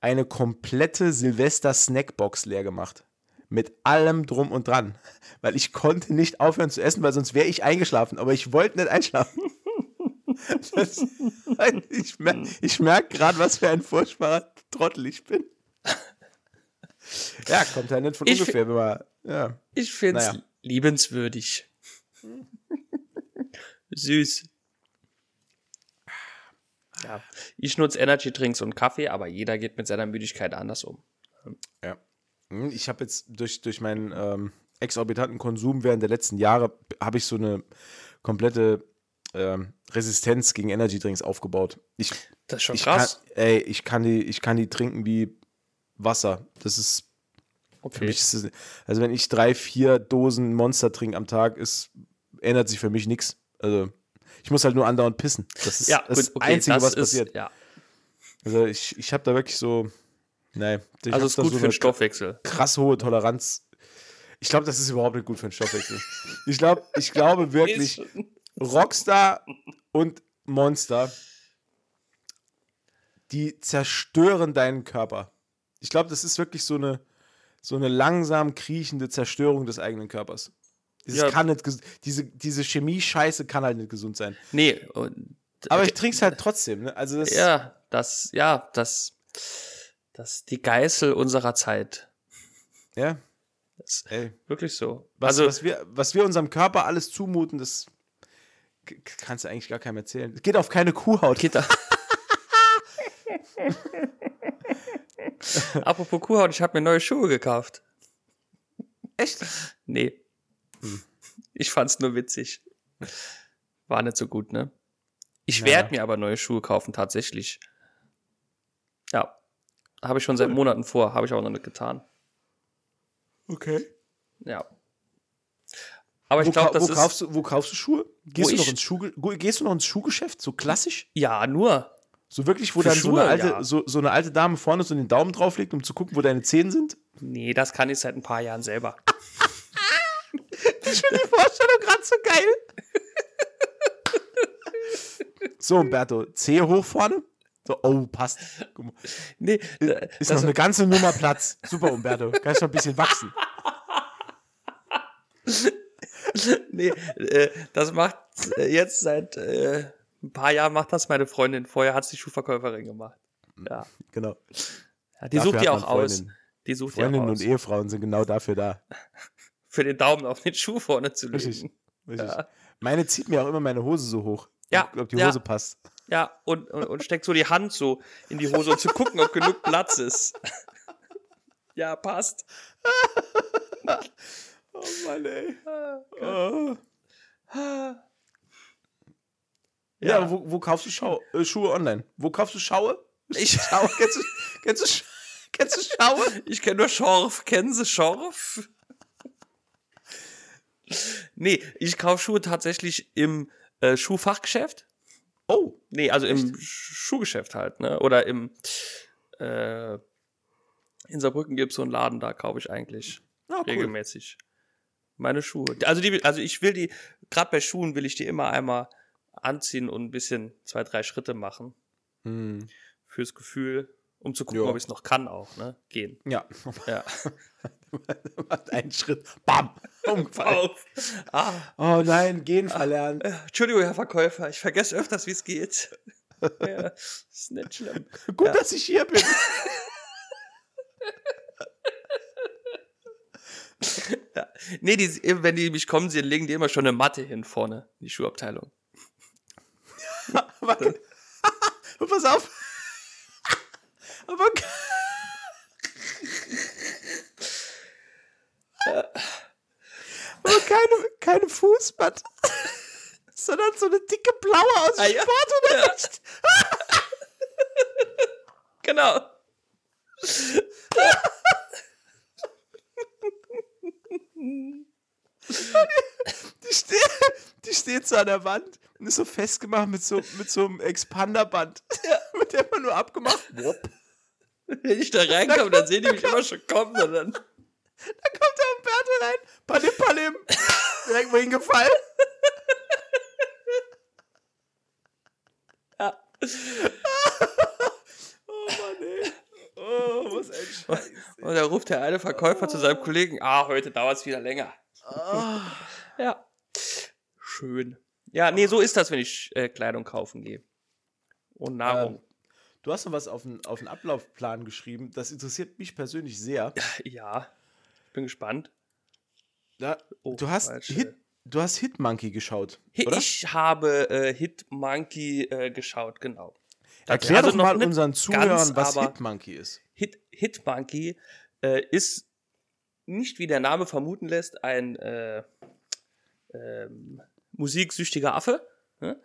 eine komplette Silvester-Snackbox leer gemacht. Mit allem drum und dran. Weil ich konnte nicht aufhören zu essen, weil sonst wäre ich eingeschlafen. Aber ich wollte nicht einschlafen. Das, ich merke merk gerade, was für ein furchtbarer Trottel ich bin. Ja, kommt ja nicht von Ich ungefähr, wenn man Ja. Ich finde es Naja. liebenswürdig. Süß. Ja, ich nutze Energy-Drinks und Kaffee, aber jeder geht mit seiner Müdigkeit anders um. Ja. Hm, Ich habe jetzt durch, durch meinen ähm, exorbitanten Konsum während der letzten Jahre habe ich so eine komplette ähm, Resistenz gegen Energydrinks aufgebaut. Ich, Das ist schon ich krass. Kann, ey, ich kann die, ich kann die trinken wie Wasser. Das ist für okay. mich, ist das, also wenn ich drei, vier Dosen Monster trinke am Tag, ist, ändert sich für mich nichts. Also ich muss halt nur andauernd pissen. Das ist ja, das gut, okay, Einzige, das was ist, passiert. Ja. Also ich, ich habe da wirklich so, nee, ich Also ist gut so für den Stoffwechsel. krass hohe Toleranz. Ich glaube, das ist überhaupt nicht gut für den Stoffwechsel. Ich glaube, ich glaube wirklich, Rockstar und Monster, die zerstören deinen Körper. Ich glaube, das ist wirklich so eine, so eine langsam kriechende Zerstörung des eigenen Körpers. Dieses Ja. kann nicht, diese, diese Chemie-Scheiße kann halt nicht gesund sein. Nee, und, Aber ich trinke es halt trotzdem. Ne? Also das, ja, das, ja, das, das ist die Geißel unserer Zeit. ja, Das ist ey. wirklich so. Was, also, was, wir, was wir unserem Körper alles zumuten, das kannst du eigentlich gar keinem erzählen. Es geht auf keine Kuhhaut. geht da. Apropos Kuhhaut, ich habe mir neue Schuhe gekauft. Echt? Nee. Ich fand's nur witzig. War nicht so gut, ne? Ich Ja. werde mir aber neue Schuhe kaufen, tatsächlich. Ja. Habe ich schon seit Monaten vor, habe ich aber noch nicht getan. Okay. Ja. Aber ich Wo, glaube, das wo, ist. kaufst du, wo kaufst du Schuhe? Gehst du, noch ins Schuhge go- gehst du noch ins Schuhgeschäft? So klassisch? Ja, nur. So wirklich, wo Für dann so, Schuhe, eine alte, ja. so, so eine alte Dame vorne so den Daumen drauflegt, um zu gucken, wo deine Zehen sind? Nee, das kann ich seit ein paar Jahren selber. Ich finde die Vorstellung gerade so geil. so, Umberto, Zehe hoch vorne. So, oh, passt. Nee, äh, Ist das, noch eine ganze Nummer Platz. Super, Umberto. Kannst noch ein bisschen wachsen. nee, äh, das macht äh, jetzt seit äh, ein paar Jahren macht das meine Freundin. Vorher hat es die Schuhverkäuferin gemacht. Ja. Genau. ja die Dafür sucht die auch aus. Freundinnen. Die sucht Freundinnen und Ehefrauen sind genau dafür da. Für den Daumen auf den Schuh vorne zu Richtig. legen. Richtig. Ja. Meine zieht mir auch immer meine Hose so hoch. Ja, Ob die ja. Hose passt. Ja, und, und, und steckt so die Hand so in die Hose, um zu gucken, ob genug Platz ist. ja, passt. Oh Mann, ey. Oh. Ja, Ja. wo, wo kaufst du Schau äh, Schuhe online? Wo kaufst du Schaue? Ich- Schaue? Kennst du, kennst du, Sch- kennst du Schaue? Ich kenne nur Schorf. Kennen Sie Schorf? nee, ich kaufe Schuhe tatsächlich im äh, Schuhfachgeschäft. Oh, Nee, also im Schuhgeschäft halt, ne? Oder im äh, in Saarbrücken gibt es so einen Laden, da kaufe ich eigentlich ah, cool. regelmäßig meine Schuhe. Also die, also ich will die, gerade bei Schuhen will ich die immer einmal anziehen und ein bisschen zwei, drei Schritte machen Hm. fürs Gefühl, um zu gucken, Ja. ob ich es noch kann auch, ne? Gehen. Ja, Ja. macht einen Schritt. Bam, umgefallen. Ah, Oh nein, gehen verlernt. äh, Entschuldigung, Herr Verkäufer, ich vergesse öfters, wie es geht. ja, ist nicht schlimm. Gut, Ja. dass ich hier bin. Ja. Nee, die, wenn die mich kommen sehen, legen die immer schon eine Matte hin vorne, in die Schuhabteilung. Aber, pass auf. Aber Aber keine, keine Fußmatte. Sondern so eine dicke blaue aus Ah, ja. Sportunterricht. Genau. Die, steht, die steht so an der Wand und ist so festgemacht mit so, mit so einem Expanderband. mit dem man nur abgemacht. Wupp. Wenn ich da reinkomme, dann sehen die mich immer schon kommen. Und dann, Da kommt der Umberto rein. Palim, palim. Direkt mal hingefallen. ja. Oh Mann, ey. Oh, was ein Scheiß. Und da ruft der eine Verkäufer zu seinem Kollegen, ah, heute dauert es wieder länger. Ja. Schön. Ja, nee, so ist das, wenn ich äh, Kleidung kaufen gehe. Und Nahrung. Du hast noch was auf den, auf den Ablaufplan geschrieben. Das interessiert mich persönlich sehr. Ja, ich bin gespannt. Da, Oh, du, hast. Hit, du hast Hitmonkey geschaut, Hi- oder? Ich habe äh, Hit Monkey äh, geschaut, genau. Erklär Also doch mal unseren ganz, Zuhörern, was aber- Hitmonkey ist. Hit, Hitmonkey äh, ist nicht, wie der Name vermuten lässt, ein äh, ähm, musiksüchtiger Affe. Ne?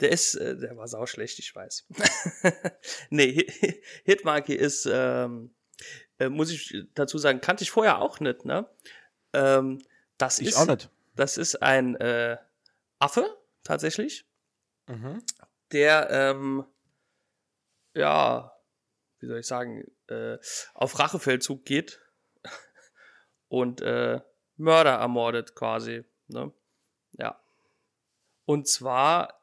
Der ist, äh, der war sauschlecht, ich weiß. nee, Hi- Hitmonkey ist, ähm, äh, muss ich dazu sagen, kannte ich vorher auch nicht. Ne? Ähm, das Ich ist, auch nicht. Das ist ein äh, Affe, tatsächlich Mhm. der, ähm, ja, wie soll ich sagen, äh, auf Rachefeldzug geht und äh, Mörder ermordet quasi. Ne? Ja. Und zwar,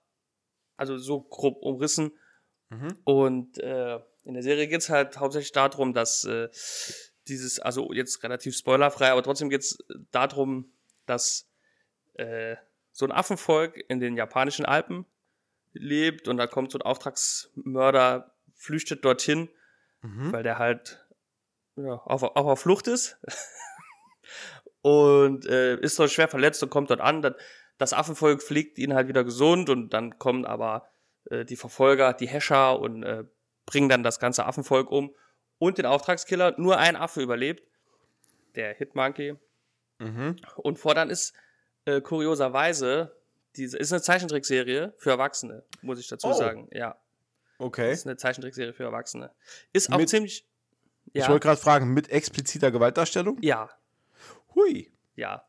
also so grob umrissen. Mhm. Und äh, in der Serie geht es halt hauptsächlich darum, dass äh, dieses, also jetzt relativ spoilerfrei, aber trotzdem geht es darum, dass äh, so ein Affenvolk in den japanischen Alpen lebt und da kommt so ein Auftragsmörder, flüchtet dorthin, Mhm. weil der halt ja, auf, auf, auf Flucht ist und äh, ist dort schwer verletzt und kommt dort an. Dann, das Affenvolk pflegt ihn halt wieder gesund und dann kommen aber äh, die Verfolger, die Häscher und äh, bringen dann das ganze Affenvolk um und den Auftragskiller. Nur ein Affe überlebt, der Hitmonkey. Mhm. Und Fordern ist äh, kurioserweise, diese ist eine Zeichentrickserie für Erwachsene, muss ich dazu Oh. sagen. Ja, Okay. ist eine Zeichentrickserie für Erwachsene. Ist auch Mit- ziemlich. Ich Ja, wollte gerade fragen, mit expliziter Gewaltdarstellung? ja, Hui. ja.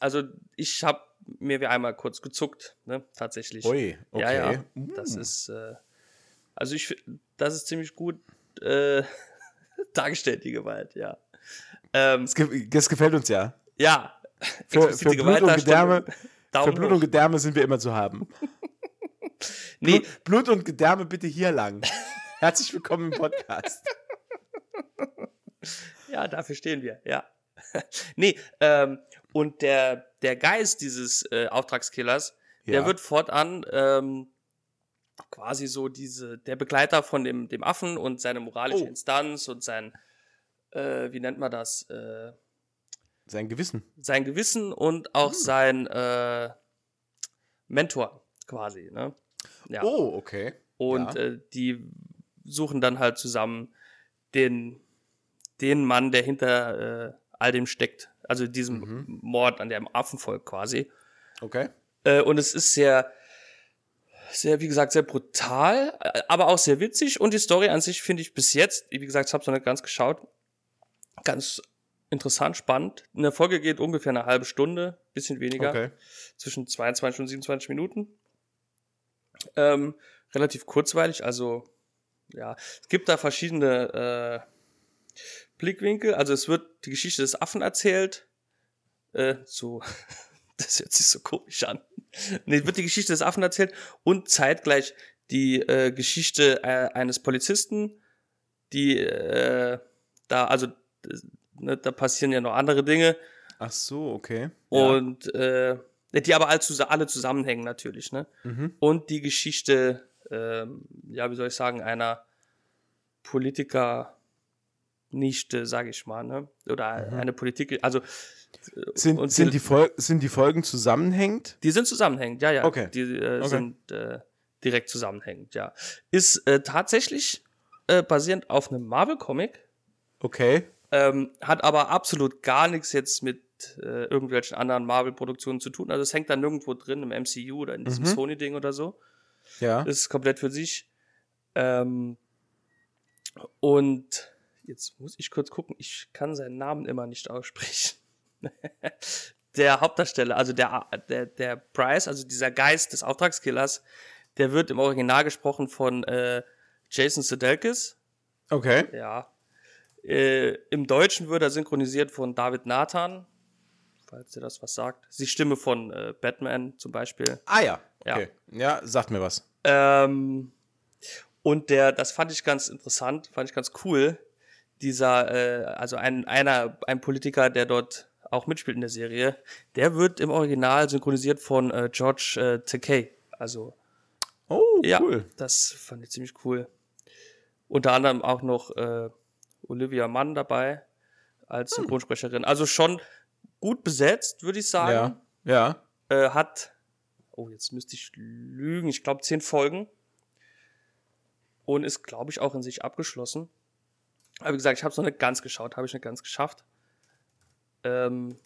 Also ich habe mir wie einmal kurz gezuckt, ne, tatsächlich. Ui, okay. Ja, ja. Uh. Das ist, äh, also ich, das ist ziemlich gut äh, dargestellt, die Gewalt, ja. Ähm, das, ge das gefällt uns ja. ja. Für, für Blut und. Gedärme, für Blut und Gedärme sind wir immer zu haben. Nee, Blut, Blut und Gedärme bitte hier lang. Herzlich willkommen im Podcast. Ja, dafür stehen wir, ja. nee, ähm, und der, der Geist dieses äh, Auftragskillers, der Ja. wird fortan ähm, quasi so diese, der Begleiter von dem, dem Affen und seine moralische Oh. Instanz und sein, äh, wie nennt man das, äh, Sein Gewissen. sein Gewissen und auch Hm. sein äh, Mentor quasi, ne? Ja. Oh, okay. Und Ja. äh, die suchen dann halt zusammen den, den Mann, der hinter äh, all dem steckt. Also diesem Mhm. Mord an dem Affenvolk quasi. Okay. Äh, und es ist sehr, sehr, wie gesagt, sehr brutal, äh, aber auch sehr witzig. Und die Story an sich finde ich bis jetzt, wie gesagt, ich habe es noch nicht ganz geschaut, ganz interessant, spannend. Eine Folge geht ungefähr eine halbe Stunde, bisschen weniger Okay. zwischen 22 und 27 Minuten. Ähm, relativ kurzweilig, also ja, es gibt da verschiedene äh, Blickwinkel. Also es wird die Geschichte des Affen erzählt. Äh, so, das hört sich so komisch an. Nee, es wird die Geschichte des Affen erzählt und zeitgleich die äh, Geschichte äh, eines Polizisten, die äh, da, also ne, da passieren ja noch andere Dinge. Ach so, okay. Und äh, die aber alle, alle zusammenhängen natürlich, ne? mhm. Und die Geschichte, ähm, ja, wie soll ich sagen, einer Politiker Nichte, sage ich mal, ne? Oder eine Politik, also sind, und sind, die- die Fol sind die Folgen zusammenhängend? die sind zusammenhängend, ja, ja. Okay. Die äh, Okay. sind äh, direkt zusammenhängend, ja. Ist äh, tatsächlich äh, basierend auf einem Marvel-Comic, Okay. ähm, hat aber absolut gar nichts jetzt mit äh, irgendwelchen anderen Marvel-Produktionen zu tun. Also es hängt da nirgendwo drin im MCU oder in diesem Mhm. Sony-Ding oder so. Ja. Das ist komplett für sich. Ähm, und jetzt muss ich kurz gucken, ich kann seinen Namen immer nicht aussprechen. der Hauptdarsteller, also der, der, der Bryce, also dieser Geist des Auftragskillers, der wird im Original gesprochen von äh, Jason Sudeikis. Okay. Ja. Äh, Im Deutschen wird er synchronisiert von David Nathan, falls ihr das was sagt. Die Stimme von äh, Batman zum Beispiel. Ah ja. Okay. Ja. sagt mir was. Ähm, und der, das fand ich ganz interessant, fand ich ganz cool. Dieser, äh, also ein, einer, ein Politiker, der dort auch mitspielt in der Serie, der wird im Original synchronisiert von äh, George äh, Takei. Also, Oh, ja, cool. das fand ich ziemlich cool. Unter anderem auch noch äh, Olivia Mann dabei als Hm. Synchronsprecherin. Also schon gut besetzt, würde ich sagen. Ja. Ja. Äh, hat, oh, jetzt müsste ich lügen, ich glaube zehn Folgen. Und ist, glaube ich, auch in sich abgeschlossen. Aber wie gesagt, ich habe es noch nicht ganz geschaut, habe ich nicht ganz geschafft. Ähm,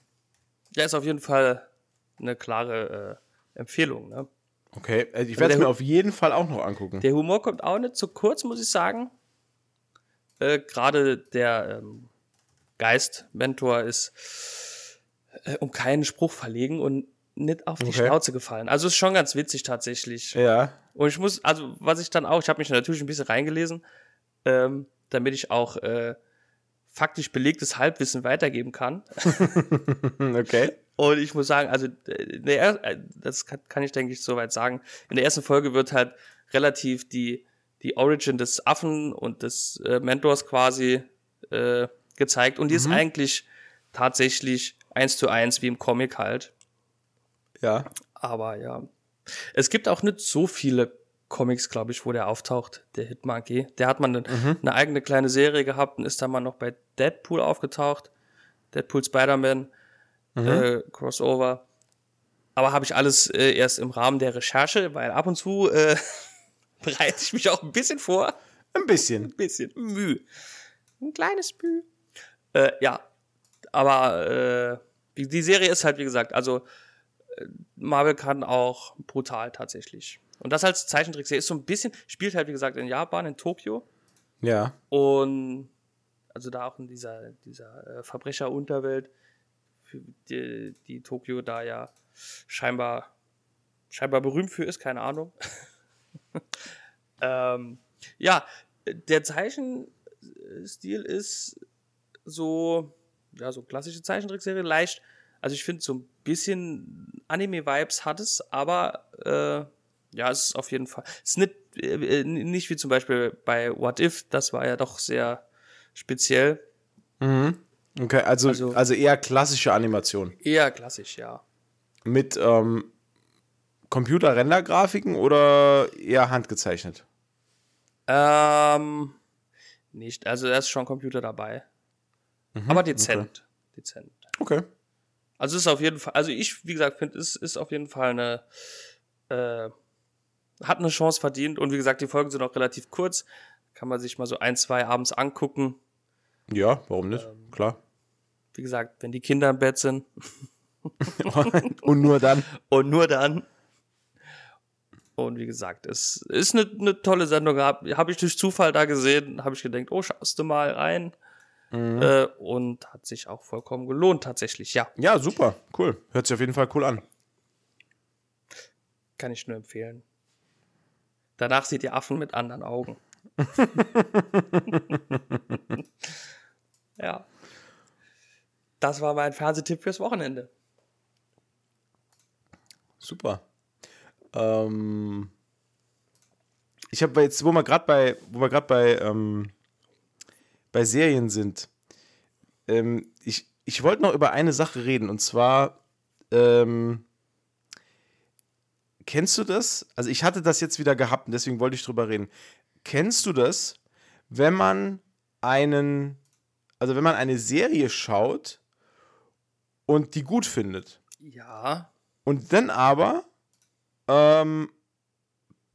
ja, ist auf jeden Fall eine klare äh, Empfehlung. Ne? Okay, also ich werde es mir auf jeden Fall auch noch angucken. Der Humor kommt auch nicht zu kurz, muss ich sagen. Äh, Gerade der ähm, Geist-Mentor ist äh, um keinen Spruch verlegen und nicht auf die Okay. Schnauze gefallen. Also ist schon ganz witzig tatsächlich. Ja. Und ich muss, also was ich dann auch, ich habe mich natürlich ein bisschen reingelesen, ähm, damit ich auch äh, faktisch belegtes Halbwissen weitergeben kann. Okay. Und ich muss sagen, also äh, der, er- äh, das kann, kann ich, denke ich, soweit sagen. In der ersten Folge wird halt relativ die, die Origin des Affen und des äh, Mentors quasi äh, gezeigt. Und die ist eigentlich tatsächlich eins zu eins wie im Comic halt. Ja. Aber ja. Es gibt auch nicht so viele Comics, glaube ich, wo der auftaucht, der Hitmonkey. Der hat man eine, eine eigene kleine Serie gehabt und ist dann mal noch bei Deadpool aufgetaucht. Deadpool Spider-Man äh, Crossover. Aber habe ich alles äh, erst im Rahmen der Recherche, weil ab und zu äh, bereite ich mich auch ein bisschen vor. Ein bisschen. Ein bisschen Mühe. Ein kleines Mühe. Äh, ja, aber äh, die, Serie ist halt, wie gesagt, also äh, Marvel kann auch brutal tatsächlich. Und das als Zeichentrickserie ist so ein bisschen, spielt halt, wie gesagt, in Japan, in Tokio. Ja. Und also da auch in dieser, dieser äh, Verbrecherunterwelt, die, die Tokio da ja scheinbar, scheinbar berühmt für ist, keine Ahnung. ähm, ja, der Zeichenstil ist so, ja, so klassische Zeichentrickserie, leicht. Also ich finde, so ein bisschen Anime-Vibes hat es, aber äh, ja, es ist auf jeden Fall. Es ist nicht, äh, nicht wie zum Beispiel bei What If, das war ja doch sehr speziell. Okay, also, also, Also- eher klassische Animation. Eher klassisch, ja. Mit ähm, Computer-Render-Grafiken oder eher handgezeichnet? Ähm, nicht, also da ist schon Computer dabei. Aber dezent. Dezent. Okay. Also ist auf jeden Fall, also ich, wie gesagt, finde, es ist auf jeden Fall eine, äh, hat eine Chance verdient und wie gesagt, die Folgen sind auch relativ kurz. Kann man sich mal so ein, zwei abends angucken. Ja, warum nicht? Ähm. Klar. Wie gesagt, wenn die Kinder im Bett sind Und nur dann. und nur dann. Und wie gesagt, es ist eine, eine tolle Sendung. Habe hab ich durch Zufall da gesehen, habe ich gedacht, oh, schaust du mal rein. Äh, und hat sich auch vollkommen gelohnt, tatsächlich. Ja, Ja, super. Cool. Hört sich auf jeden Fall cool an. kann ich nur empfehlen. Danach seht ihr Affen mit anderen Augen. ja. Das war mein Fernsehtipp fürs Wochenende. Super. Ähm, ich habe jetzt, wo wir gerade bei, wo wir gerade bei, ähm, bei Serien sind, ähm, ich, ich wollte noch über eine Sache reden und zwar, ähm, kennst du das? Also ich hatte das jetzt wieder gehabt und deswegen wollte ich drüber reden. Kennst du das, wenn man einen, also wenn man eine Serie schaut und die gut findet? Ja. und dann aber ähm,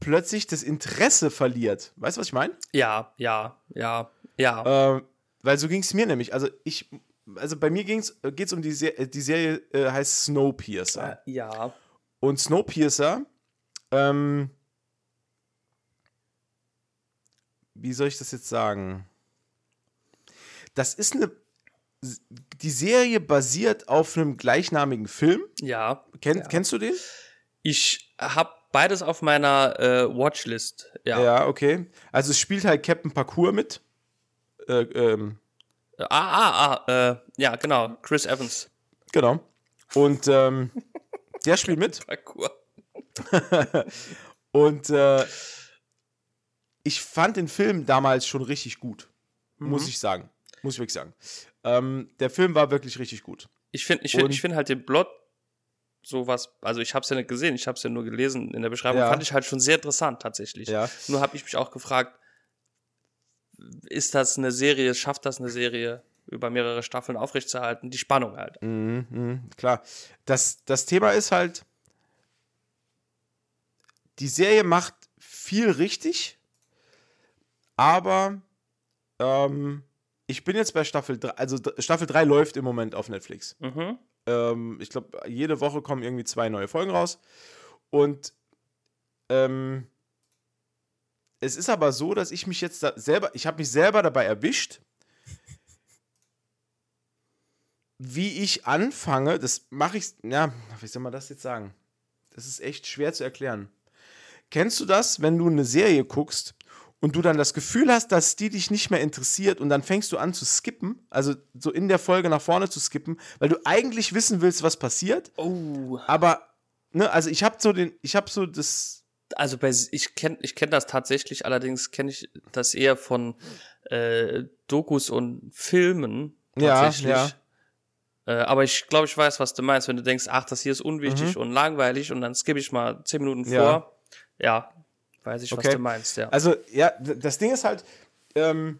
plötzlich das Interesse verliert. Weißt du, was ich meine? Ja, ja, ja, ja. Ähm, weil so ging es mir nämlich. Also ich, also bei mir geht es um die, Se äh, die Serie, äh, heißt Snowpiercer. ja. Und Snowpiercer, ähm, wie soll ich das jetzt sagen? Das ist eine, die Serie basiert auf einem gleichnamigen Film. Ja. Kenn, ja. Kennst du den? Ich habe beides auf meiner äh, Watchlist. Ja. Ja, okay. Also es spielt halt Captain Parkour mit. Äh, ähm, Ah, ah, ah, äh, ja, genau. Chris Evans. genau. Und ähm, der spielt mit. Parkour. Und äh, ich fand den Film damals schon richtig gut. Muss ich sagen. Muss ich wirklich sagen. Ähm, der Film war wirklich richtig gut. Ich finde ich find, Und- ich find halt den Plot sowas, also ich habe es ja nicht gesehen, ich habe es ja nur gelesen in der Beschreibung, Ja. fand ich halt schon sehr interessant tatsächlich. Ja. Nur habe ich mich auch gefragt, ist das eine Serie, schafft das eine Serie über mehrere Staffeln aufrechtzuerhalten. Die Spannung halt. Klar. Das, das Thema ist halt, die Serie macht viel richtig, aber ähm, ich bin jetzt bei Staffel 3, also Staffel 3 läuft im Moment auf Netflix. Mhm. Ähm, ich glaube, jede Woche kommen irgendwie zwei neue Folgen raus. Und ähm, es ist aber so, dass ich mich jetzt selber, ich habe mich selber dabei erwischt, wie ich anfange, das mache ich, ja, wie soll man das jetzt sagen? Das ist echt schwer zu erklären. Kennst du das, wenn du eine Serie guckst und du dann das Gefühl hast, dass die dich nicht mehr interessiert und dann fängst du an zu skippen, also so in der Folge nach vorne zu skippen, weil du eigentlich wissen willst, was passiert, Oh. aber ne, also ich habe so den, ich habe so das, Also bei, ich kenne ich kenn das tatsächlich, allerdings kenne ich das eher von äh, Dokus und Filmen. Ja, Tatsächlich. ja. Äh, aber ich glaube, ich weiß, was du meinst, wenn du denkst, ach, das hier ist unwichtig Mhm. und langweilig und dann skippe ich mal zehn Minuten Ja. vor. Ja, weiß ich, Okay. was du meinst, ja. Also, ja, das Ding ist halt, ähm,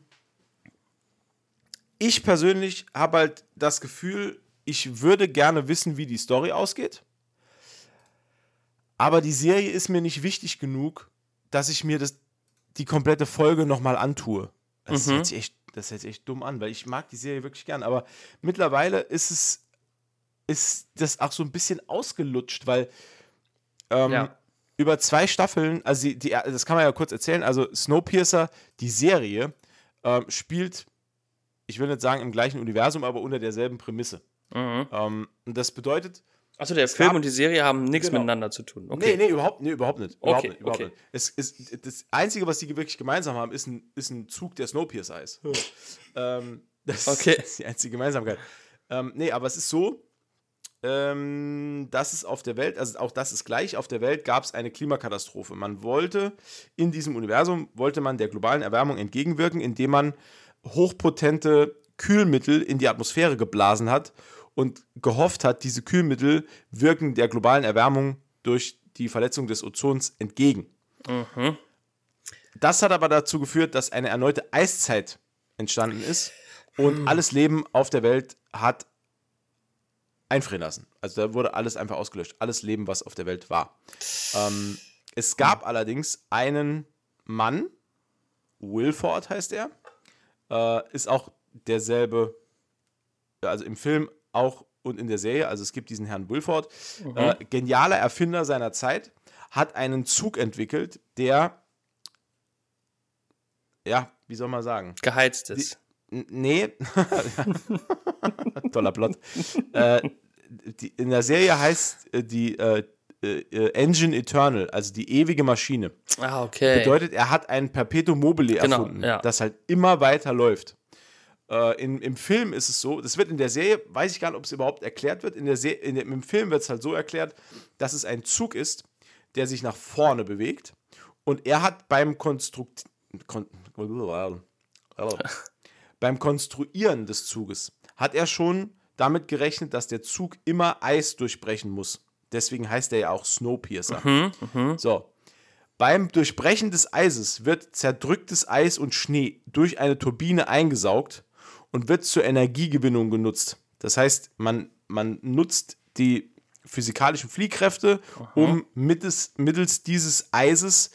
ich persönlich habe halt das Gefühl, ich würde gerne wissen, wie die Story ausgeht. Aber die Serie ist mir nicht wichtig genug, dass ich mir das, die komplette Folge nochmal antue. Das, Mhm. hört sich echt, das hört sich echt dumm an, weil ich mag die Serie wirklich gern. Aber mittlerweile ist es, ist das auch so ein bisschen ausgelutscht, weil ähm, Ja. Über zwei Staffeln, also die, die, das kann man ja kurz erzählen, also Snowpiercer, die Serie, ähm, spielt, ich will nicht sagen im gleichen Universum, aber unter derselben Prämisse. Mhm. Ähm, und das bedeutet, Achso, der Film gab- und die Serie haben nichts Genau. miteinander zu tun. Okay. nee, nee, überhaupt, nee, überhaupt nicht. Überhaupt Okay, nicht, überhaupt okay. nicht. Es ist, das Einzige, was die wirklich gemeinsam haben, ist ein, ist ein Zug, der Snowpiercer ist. ähm, das Okay. ist die einzige Gemeinsamkeit. Ähm, nee, aber es ist so, ähm, dass es auf der Welt, also auch das ist gleich, auf der Welt gab es eine Klimakatastrophe. Man wollte in diesem Universum, wollte man der globalen Erwärmung entgegenwirken, indem man hochpotente Kühlmittel in die Atmosphäre geblasen hat und gehofft hat, diese Kühlmittel wirken der globalen Erwärmung durch die Verletzung des Ozons entgegen. Das hat aber dazu geführt, dass eine erneute Eiszeit entstanden ist und alles Leben auf der Welt hat einfrieren lassen. Also da wurde alles einfach ausgelöscht. Alles Leben, was auf der Welt war. Ähm, es gab allerdings einen Mann, Wilford heißt er, äh, ist auch derselbe, also im Film auch und in der Serie, also es gibt diesen Herrn Wilford, äh, genialer Erfinder seiner Zeit, hat einen Zug entwickelt, der, ja, wie soll man sagen, Geheizt ist. Nee. Toller Plot. äh, die, in der Serie heißt äh, die äh, äh, Engine Eternal, also die ewige Maschine. Ah, okay. Bedeutet, er hat ein Perpetuum mobile Genau, erfunden, ja. das halt immer weiter läuft. Äh, in, Im Film ist es so, das wird in der Serie, weiß ich gar nicht, ob es überhaupt erklärt wird. In der Se in dem, Im Film wird es halt so erklärt, dass es ein Zug ist, der sich nach vorne bewegt. Und er hat beim Konstrukt kon beim Konstruieren des Zuges hat er schon damit gerechnet, dass der Zug immer Eis durchbrechen muss. Deswegen heißt er ja auch Snowpiercer. So. Beim Durchbrechen des Eises wird zerdrücktes Eis und Schnee durch eine Turbine eingesaugt und wird zur Energiegewinnung genutzt. Das heißt, man, man nutzt die physikalischen Fliehkräfte, um mittels, mittels dieses Eises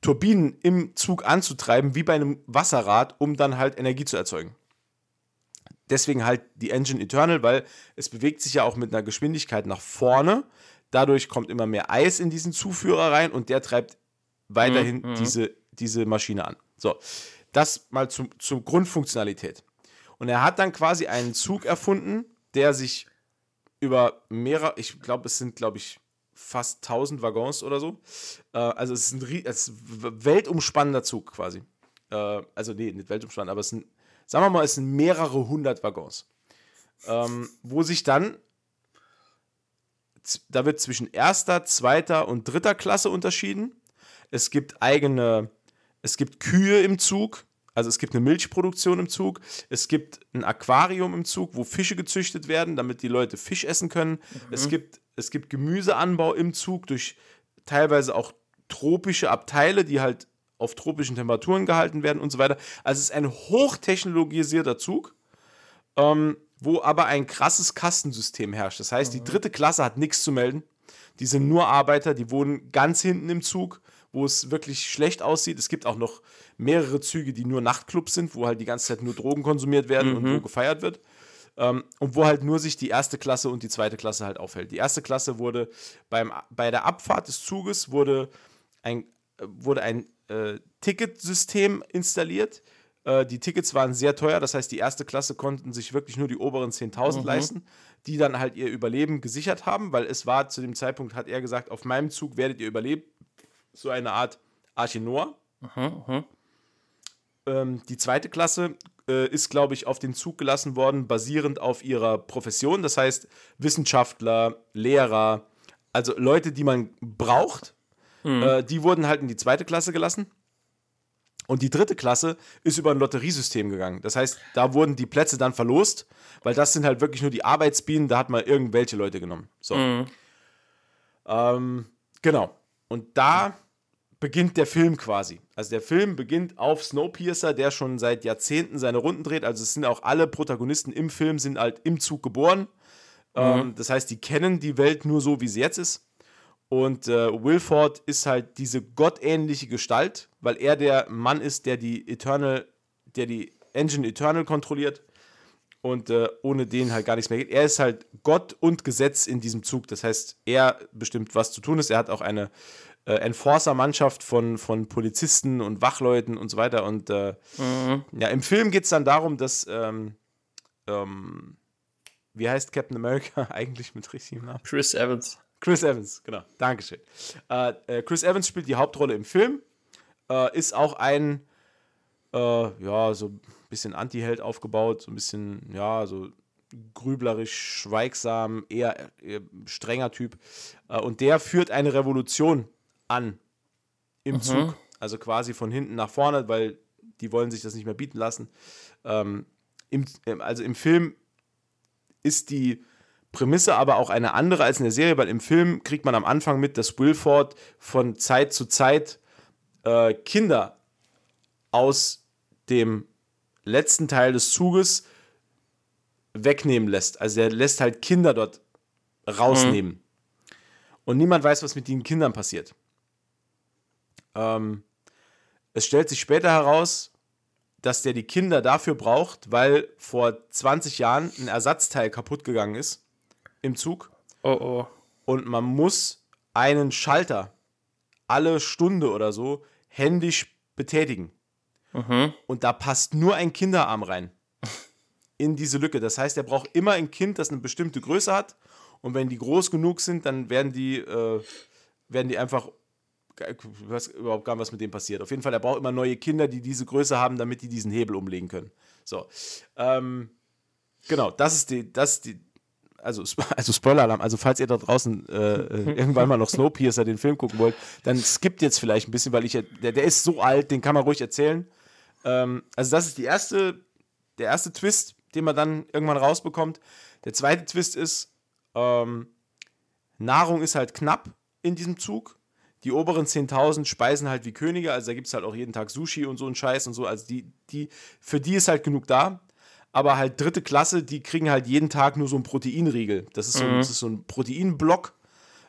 Turbinen im Zug anzutreiben, wie bei einem Wasserrad, um dann halt Energie zu erzeugen. Deswegen halt die Engine Eternal, weil es bewegt sich ja auch mit einer Geschwindigkeit nach vorne. Dadurch kommt immer mehr Eis in diesen Zuführer rein und der treibt weiterhin diese, diese Maschine an. So, das mal zum, zur Grundfunktionalität. Und er hat dann quasi einen Zug erfunden, der sich über mehrere, ich glaube, es sind, glaube ich, fast 1000 Waggons oder so. Äh, also es ist ein es ist ein weltumspannender Zug quasi. Äh, also nee, nicht weltumspannend, aber es sind, sagen wir mal, es sind mehrere hundert Waggons. Ähm, wo sich dann, da wird zwischen erster, zweiter und dritter Klasse unterschieden. Es gibt eigene, es gibt Kühe im Zug, also es gibt eine Milchproduktion im Zug, es gibt ein Aquarium im Zug, wo Fische gezüchtet werden, damit die Leute Fisch essen können. Es, gibt, es gibt Gemüseanbau im Zug durch teilweise auch tropische Abteile, die halt auf tropischen Temperaturen gehalten werden und so weiter. Also es ist ein hochtechnologisierter Zug, ähm, wo aber ein krasses Kastensystem herrscht. Das heißt, die dritte Klasse hat nichts zu melden. Die sind nur Arbeiter, die wohnen ganz hinten im Zug, wo es wirklich schlecht aussieht. Es gibt auch noch mehrere Züge, die nur Nachtclubs sind, wo halt die ganze Zeit nur Drogen konsumiert werden und wo gefeiert wird. Ähm, und wo halt nur sich die erste Klasse und die zweite Klasse halt aufhält. Die erste Klasse wurde beim, bei der Abfahrt des Zuges wurde ein, wurde ein äh, Ticketsystem installiert. Äh, die Tickets waren sehr teuer, das heißt, die erste Klasse konnten sich wirklich nur die oberen 10.000 leisten, die dann halt ihr Überleben gesichert haben, weil es war zu dem Zeitpunkt, hat er gesagt, auf meinem Zug werdet ihr überleben. So eine Art Arche Noah. Ähm, die zweite Klasse äh, ist, glaube ich, auf den Zug gelassen worden, basierend auf ihrer Profession. Das heißt, Wissenschaftler, Lehrer, also Leute, die man braucht, äh, die wurden halt in die zweite Klasse gelassen. Und die dritte Klasse ist über ein Lotteriesystem gegangen. Das heißt, da wurden die Plätze dann verlost, weil das sind halt wirklich nur die Arbeitsbienen, da hat man irgendwelche Leute genommen. So. Ähm, genau. Und da beginnt der Film quasi. Also der Film beginnt auf Snowpiercer, der schon seit Jahrzehnten seine Runden dreht. Also es sind auch alle Protagonisten im Film sind halt im Zug geboren. Ähm, das heißt, die kennen die Welt nur so, wie sie jetzt ist. Und äh, Wilford ist halt diese gottähnliche Gestalt, weil er der Mann ist, der die Eternal, der die Engine Eternal kontrolliert und äh, ohne den halt gar nichts mehr geht. Er ist halt Gott und Gesetz in diesem Zug. Das heißt, er bestimmt, was zu tun ist. Er hat auch eine äh, Enforcer-Mannschaft von, von Polizisten und Wachleuten und so weiter. Und äh, ja, im Film geht es dann darum, dass ähm, ähm, wie heißt Captain America eigentlich mit richtigem Namen? Chris Evans. Chris Evans, genau. Dankeschön. Äh, äh, Chris Evans spielt die Hauptrolle im Film. Äh, ist auch ein, äh, ja, so ein bisschen Anti-Held aufgebaut, so ein bisschen, ja, so grüblerisch, schweigsam, eher, eher strenger Typ. Und der führt eine Revolution an im Zug. Also quasi von hinten nach vorne, weil die wollen sich das nicht mehr bieten lassen. Ähm, im, im- also im Film ist die Prämisse aber auch eine andere als in der Serie, weil im Film kriegt man am Anfang mit, dass Wilford von Zeit zu Zeit äh, Kinder aus dem letzten Teil des Zuges wegnehmen lässt. Also er lässt halt Kinder dort rausnehmen. Und niemand weiß, was mit den Kindern passiert. Ähm, es stellt sich später heraus, dass der die Kinder dafür braucht, weil vor 20 Jahren ein Ersatzteil kaputt gegangen ist im Zug Oh oh. und man muss einen Schalter alle Stunde oder so händisch betätigen. Und da passt nur ein Kinderarm rein in diese Lücke. Das heißt, er braucht immer ein Kind, das eine bestimmte Größe hat. Und wenn die groß genug sind, dann werden die, äh, werden die einfach. Ich weiß überhaupt gar nicht, was mit dem passiert. Auf jeden Fall, er braucht immer neue Kinder, die diese Größe haben, damit die diesen Hebel umlegen können. So. Ähm, genau, das ist die, das ist die, also, also Spoiler-Alarm, also falls ihr da draußen äh, äh, irgendwann mal noch Snowpiercer den Film gucken wollt, dann skippt jetzt vielleicht ein bisschen, weil ich, der, der ist so alt, den kann man ruhig erzählen. Ähm, also das ist die erste, der erste Twist, den man dann irgendwann rausbekommt. Der zweite Twist ist, ähm, Nahrung ist halt knapp in diesem Zug. Die oberen 10.000 speisen halt wie Könige, also da gibt es halt auch jeden Tag Sushi und so ein Scheiß und so. Also die, die, für die ist halt genug da. Aber halt dritte Klasse, die kriegen halt jeden Tag nur so einen Proteinriegel. Das ist so, das ist so ein Proteinblock.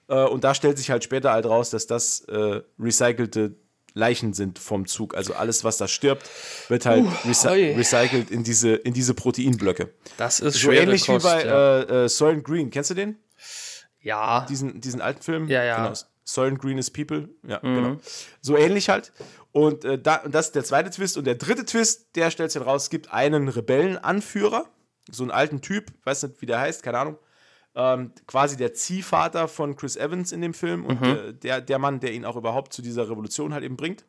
Äh, und da stellt sich halt später halt raus, dass das äh, recycelte Leichen sind vom Zug. Also alles, was da stirbt, wird halt recy oi. recycelt in diese, in diese Proteinblöcke. Das ist So ähnlich Kost, wie bei ja. äh, äh, Soylent Green. Kennst du den? ja. Diesen, diesen alten Film? Ja, ja. Genau. Soylent Green is People. Ja, genau. So ähnlich halt. Und, äh, da, das ist der zweite Twist. Und der dritte Twist, der stellt sich raus, es gibt einen Rebellenanführer, so einen alten Typ, weiß nicht, wie der heißt, keine Ahnung. Ähm, quasi der Ziehvater von Chris Evans in dem Film und äh, der, der Mann, der ihn auch überhaupt zu dieser Revolution halt eben bringt.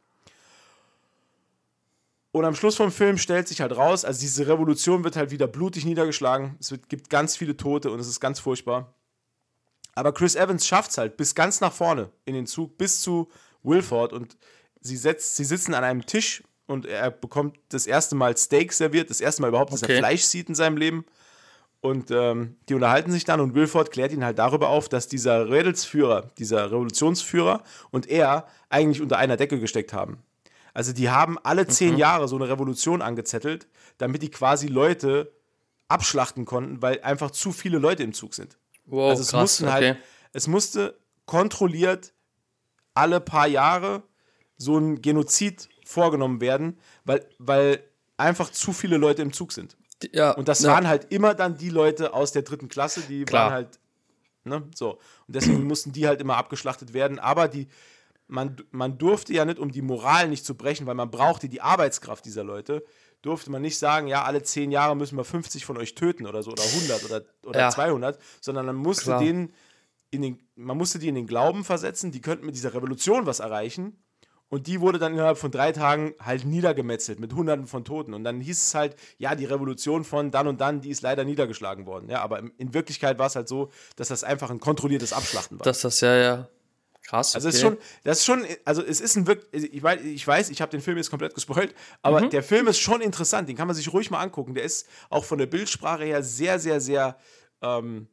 Und am Schluss vom Film stellt sich halt raus, also diese Revolution wird halt wieder blutig niedergeschlagen. Es wird, gibt ganz viele Tote und es ist ganz furchtbar. Aber Chris Evans schafft es halt bis ganz nach vorne in den Zug, bis zu Wilford. Und sie, setzt, sie sitzen an einem Tisch und er bekommt das erste Mal Steak serviert, das erste Mal überhaupt, dass er Okay. Fleisch sieht in seinem Leben. Und ähm, die unterhalten sich dann und Wilford klärt ihn halt darüber auf, dass dieser Rädelsführer, dieser Revolutionsführer und er eigentlich unter einer Decke gesteckt haben. Also die haben alle zehn Jahre so eine Revolution angezettelt, damit die quasi Leute abschlachten konnten, weil einfach zu viele Leute im Zug sind. Wow, also es krass, mussten okay. halt, es musste kontrolliert alle paar Jahre so ein Genozid vorgenommen werden, weil, weil einfach zu viele Leute im Zug sind. Ja, Und das ja. waren halt immer dann die Leute aus der dritten Klasse, die Klar. waren halt, ne, so. Und deswegen mussten die halt immer abgeschlachtet werden. Aber die, man, man durfte ja nicht, um die Moral nicht zu brechen, weil man brauchte die Arbeitskraft dieser Leute, durfte man nicht sagen, ja, alle zehn Jahre müssen wir 50 von euch töten oder so, oder 100 oder, oder Ja. 200, sondern man musste Klar. denen in den, man musste die in den Glauben versetzen, die könnten mit dieser Revolution was erreichen. Und die wurde dann innerhalb von drei Tagen halt niedergemetzelt mit Hunderten von Toten. Und dann hieß es halt, ja, die Revolution von dann und dann, die ist leider niedergeschlagen worden. Ja, aber in- in Wirklichkeit war es halt so, dass das einfach ein kontrolliertes Abschlachten war. Dass das ja, ja. Krass. also es ist okay. schon, das ist schon, also es ist ein wirklich, ich weiß, ich, weiß, ich habe den Film jetzt komplett gespoilt, aber Mhm. der Film ist schon interessant, den kann man sich ruhig mal angucken. Der ist auch von der Bildsprache her sehr, sehr, sehr ähm,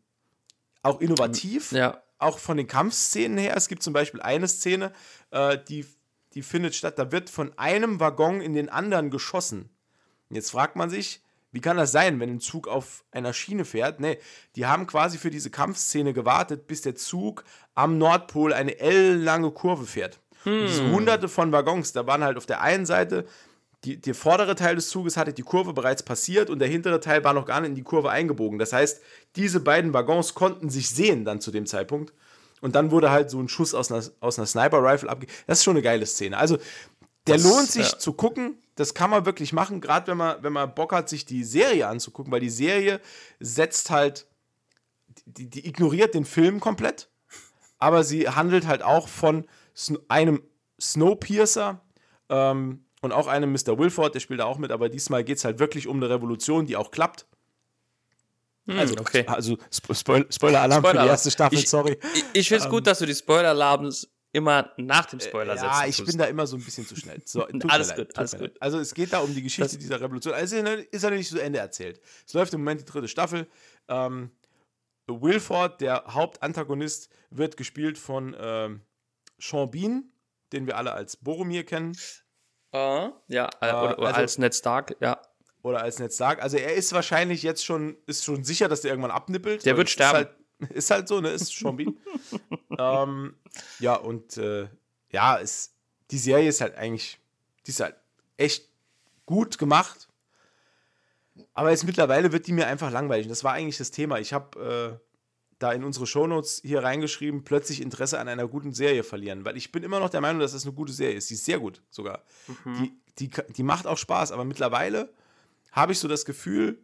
auch innovativ Ja. auch von den Kampfszenen her. Es gibt zum Beispiel eine Szene, äh, die, die findet statt, da wird von einem Waggon in den anderen geschossen. Und Jetzt fragt man sich, wie kann das sein, wenn ein Zug auf einer Schiene fährt? Nee, die haben quasi für diese Kampfszene gewartet, bis der Zug am Nordpol eine L-lange Kurve fährt. Und diese hunderte von Waggons, da waren halt auf der einen Seite, die, der vordere Teil des Zuges hatte die Kurve bereits passiert und der hintere Teil war noch gar nicht in die Kurve eingebogen. Das heißt, diese beiden Waggons konnten sich sehen dann zu dem Zeitpunkt. Und dann wurde halt so ein Schuss aus einer, aus einer Sniper-Rifle abgegeben. Das ist schon eine geile Szene. Also, der Das- lohnt sich ja. zu gucken. Das kann man wirklich machen, gerade wenn man, wenn man Bock hat, sich die Serie anzugucken, weil die Serie setzt halt, die, die ignoriert den Film komplett, aber sie handelt halt auch von einem Snowpiercer ähm, und auch einem Mr. Wilford, der spielt da auch mit, aber diesmal geht es halt wirklich um eine Revolution, die auch klappt. Also, Hm, okay. also Spo Spoil Spoiler-Alarm für die erste Staffel, Ich- sorry. Ich, ich finde es gut, dass du die Spoiler-Alarms immer nach dem Spoiler setzt. Ja, ich bin da immer so ein bisschen zu schnell. So, Alles gut, alles gut. leid. Also es geht da um die Geschichte Das- dieser Revolution. Also ist ja nicht zu Ende erzählt. Es läuft im Moment die dritte Staffel. Ähm, Wilford, der Hauptantagonist, wird gespielt von ähm, Sean Bean, den wir alle als Boromir kennen. Ah, ja, äh, oder, oder also- als Ned Stark, ja. Oder als Ned Stark. Also er ist wahrscheinlich jetzt schon, ist schon sicher, dass der irgendwann abnippelt. Der wird sterben. Halt, ist halt so, ne? Ist Sean Bean. ähm, ja, und äh, ja, es, die Serie ist halt eigentlich, die ist halt echt gut gemacht. Aber jetzt mittlerweile wird die mir einfach langweilig. Und das war eigentlich das Thema. Ich habe äh, da in unsere Shownotes hier reingeschrieben, plötzlich Interesse an einer guten Serie verlieren. Weil ich bin immer noch der Meinung, dass das eine gute Serie ist. Die ist sehr gut sogar. Die, die, die macht auch Spaß. Aber mittlerweile habe ich so das Gefühl,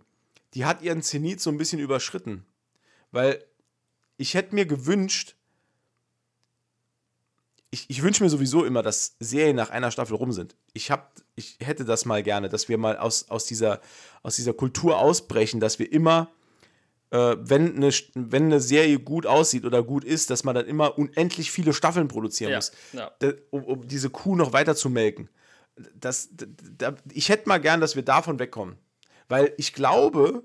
die hat ihren Zenit so ein bisschen überschritten. Weil ich hätte mir gewünscht, ich, ich wünsche mir sowieso immer, dass Serien nach einer Staffel rum sind. Ich, hab, ich hätte das mal gerne, dass wir mal aus, aus, dieser, aus dieser Kultur ausbrechen, dass wir immer, äh, wenn, eine, wenn eine Serie gut aussieht oder gut ist, dass man dann immer unendlich viele Staffeln produzieren Ja, muss, ja. um, um diese Kuh noch weiter zu melken. Das, da, da, ich hätte mal gern, dass wir davon wegkommen. Weil ich glaube,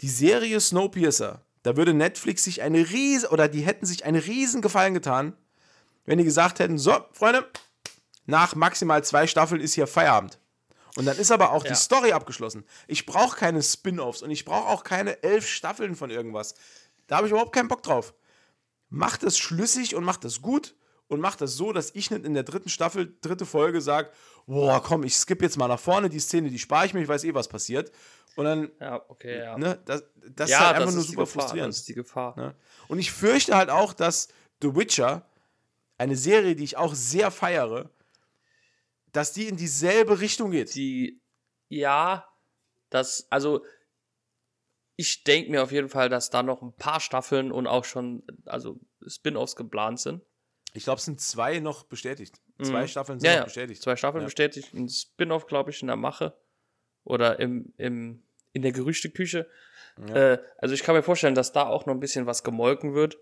die Serie Snowpiercer, da würde Netflix sich eine riesen, oder die hätten sich einen riesen Gefallen getan, wenn die gesagt hätten, so, Freunde, nach maximal zwei Staffeln ist hier Feierabend. Und dann ist aber auch Ja. die Story abgeschlossen. Ich brauche keine Spin-offs und ich brauche auch keine elf Staffeln von irgendwas. Da habe ich überhaupt keinen Bock drauf. Macht es schlüssig und macht es gut und macht das so, dass ich nicht in der dritten Staffel, dritte Folge sage, boah, komm, ich skippe jetzt mal nach vorne, die Szene, die spare ich mir, ich weiß eh, was passiert. Und dann, Ja, okay, ja. ne, das, das ja, ist halt einfach nur super Gefahr, frustrierend. Das ist die Gefahr. Ne? Und ich fürchte halt auch, dass The Witcher, eine Serie, die ich auch sehr feiere, dass die in dieselbe Richtung geht. Die, ja, das, also, ich denke mir auf jeden Fall, dass da noch ein paar Staffeln und auch schon, also Spin-offs geplant sind. Ich glaube, es sind zwei noch bestätigt. Zwei Mhm. Staffeln sind Ja, noch bestätigt. zwei Staffeln Ja. bestätigt, ein Spin-off, glaube ich, in der Mache oder im, im, in der Gerüchteküche. Äh, also ich kann mir vorstellen, dass da auch noch ein bisschen was gemolken wird.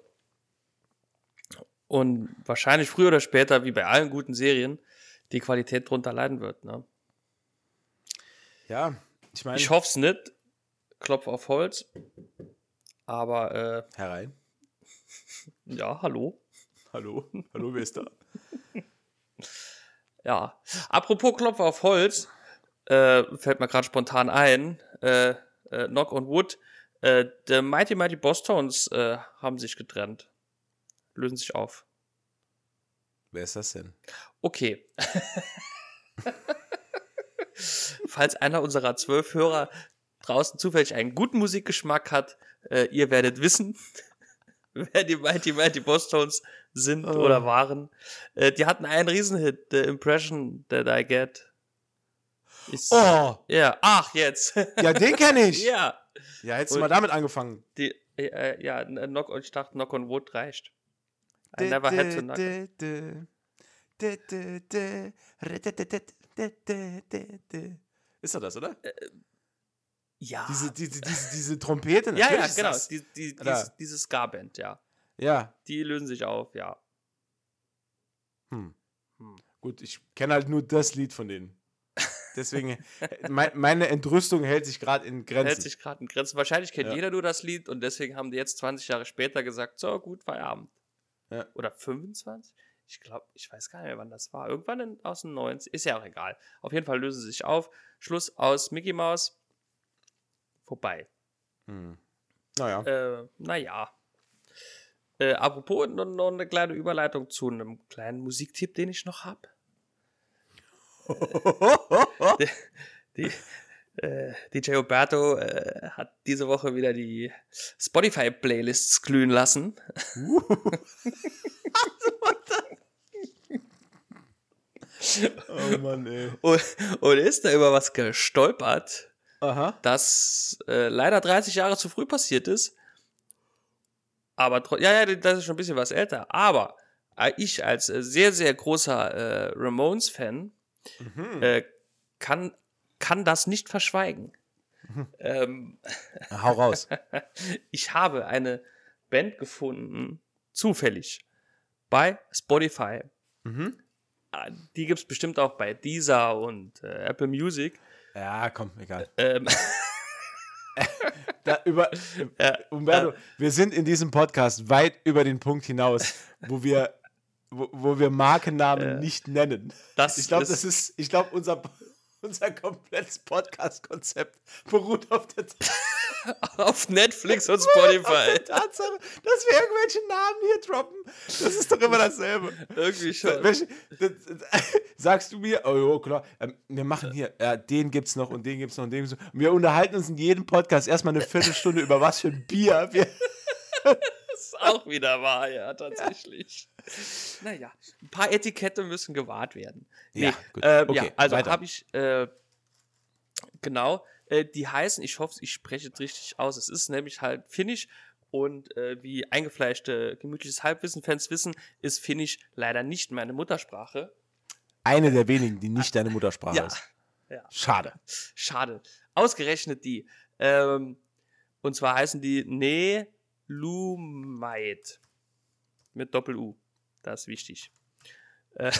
Und wahrscheinlich früher oder später, wie bei allen guten Serien, die Qualität drunter leiden wird. Ne? Ja, ich meine, Ich hoffe es nicht. Klopf auf Holz. Aber äh, herein. ja, hallo. Hallo, hallo, wer ist da? Ja. Apropos Klopf auf Holz, äh, fällt mir gerade spontan ein. Äh, äh, Knock on Wood. Äh, The Mighty Mighty Boss Tones äh, haben sich getrennt. Lösen sich auf. Wer ist das denn? Okay. Falls einer unserer zwölf Hörer draußen zufällig einen guten Musikgeschmack hat, äh, ihr werdet wissen, wer die Mighty Mighty Boss Tones sind Oh. oder waren. Äh, die hatten einen Riesenhit, The Impression That I Get. Ist, Oh, Ja, ach, jetzt. ja, den kenne ich. ja. ja, hättest du mal damit angefangen. die, äh, ja, Knock, ich dachte, Knock on Wood reicht. I never had to knock. Ist doch das, oder? Ja. Diese, diese, diese, diese Trompete, ja, ja, genau. das. Die, die, diese Ska-Band, ja. Ja, Die lösen sich auf, ja. hm. Hm. Gut, ich kenne halt nur das Lied von denen. Deswegen, mein, meine Entrüstung hält sich gerade in Grenzen. Hält sich gerade in Grenzen. Wahrscheinlich kennt Ja. jeder nur das Lied und deswegen haben die jetzt 20 Jahre später gesagt, so, gut, Feierabend. Ja. Oder 25? Ich glaube, ich weiß gar nicht mehr, wann das war. Irgendwann in, aus den 90 Ist ja auch egal. Auf jeden Fall lösen sie sich auf. Schluss aus Mickey Mouse. Vorbei. hm. Naja. Äh, naja. Äh, apropos, noch, noch eine kleine Überleitung zu einem kleinen Musiktipp, den ich noch habe. Die, äh, DJ Roberto äh, hat diese Woche wieder die Spotify-Playlists glühen lassen. oh Mann, ey. Und, und ist da über was gestolpert, Aha. das äh, leider 30 Jahre zu früh passiert ist. Aber ja, ja, das ist schon ein bisschen was älter. Aber äh, ich als äh, sehr, sehr großer äh, Ramones-Fan Mhm. äh, kann, kann das nicht verschweigen. Ähm, Hau raus. ich habe eine Band gefunden, zufällig, bei Spotify. mhm. Ah, Die gibt es bestimmt auch bei Deezer und äh, Apple Music. Ja, komm, egal. Ähm, Da, über, Ja, Umberto, äh, wir sind in diesem Podcast weit über den Punkt hinaus, wo wir, wo, wo wir Markennamen nicht nennen. das Ich glaube, das ist, ich glaube, unser, unser komplettes Podcast-Konzept beruht auf der, auf Netflix und auf Spotify. Tatsache, dass wir irgendwelche Namen hier droppen. Das ist doch immer dasselbe. Irgendwie schon. Welche, das, das, sagst du mir, oh jo, klar, ähm, wir machen hier, ja, den gibt's noch und den gibt's noch und den gibt's noch. Und wir unterhalten uns in jedem Podcast erstmal eine Viertelstunde über was für ein Bier wir. Das ist auch wieder wahr, ja, tatsächlich. Naja, ein paar Etikette müssen gewahrt werden. Ja, Nee, gut. ähm, Okay, ja also habe ich, äh, genau, äh, die heißen, ich hoffe, ich spreche es richtig aus, es ist nämlich halt Finnisch und äh, wie eingefleischte, gemütliches Halbwissen-Fans wissen, ist Finnisch leider nicht meine Muttersprache. Eine der wenigen, die nicht deine Muttersprache Ja. ist. Ja. Schade. Schade. Ausgerechnet die. Ähm, und zwar heißen die Ne Lumait. Mit Doppel-U. Das ist wichtig. Äh,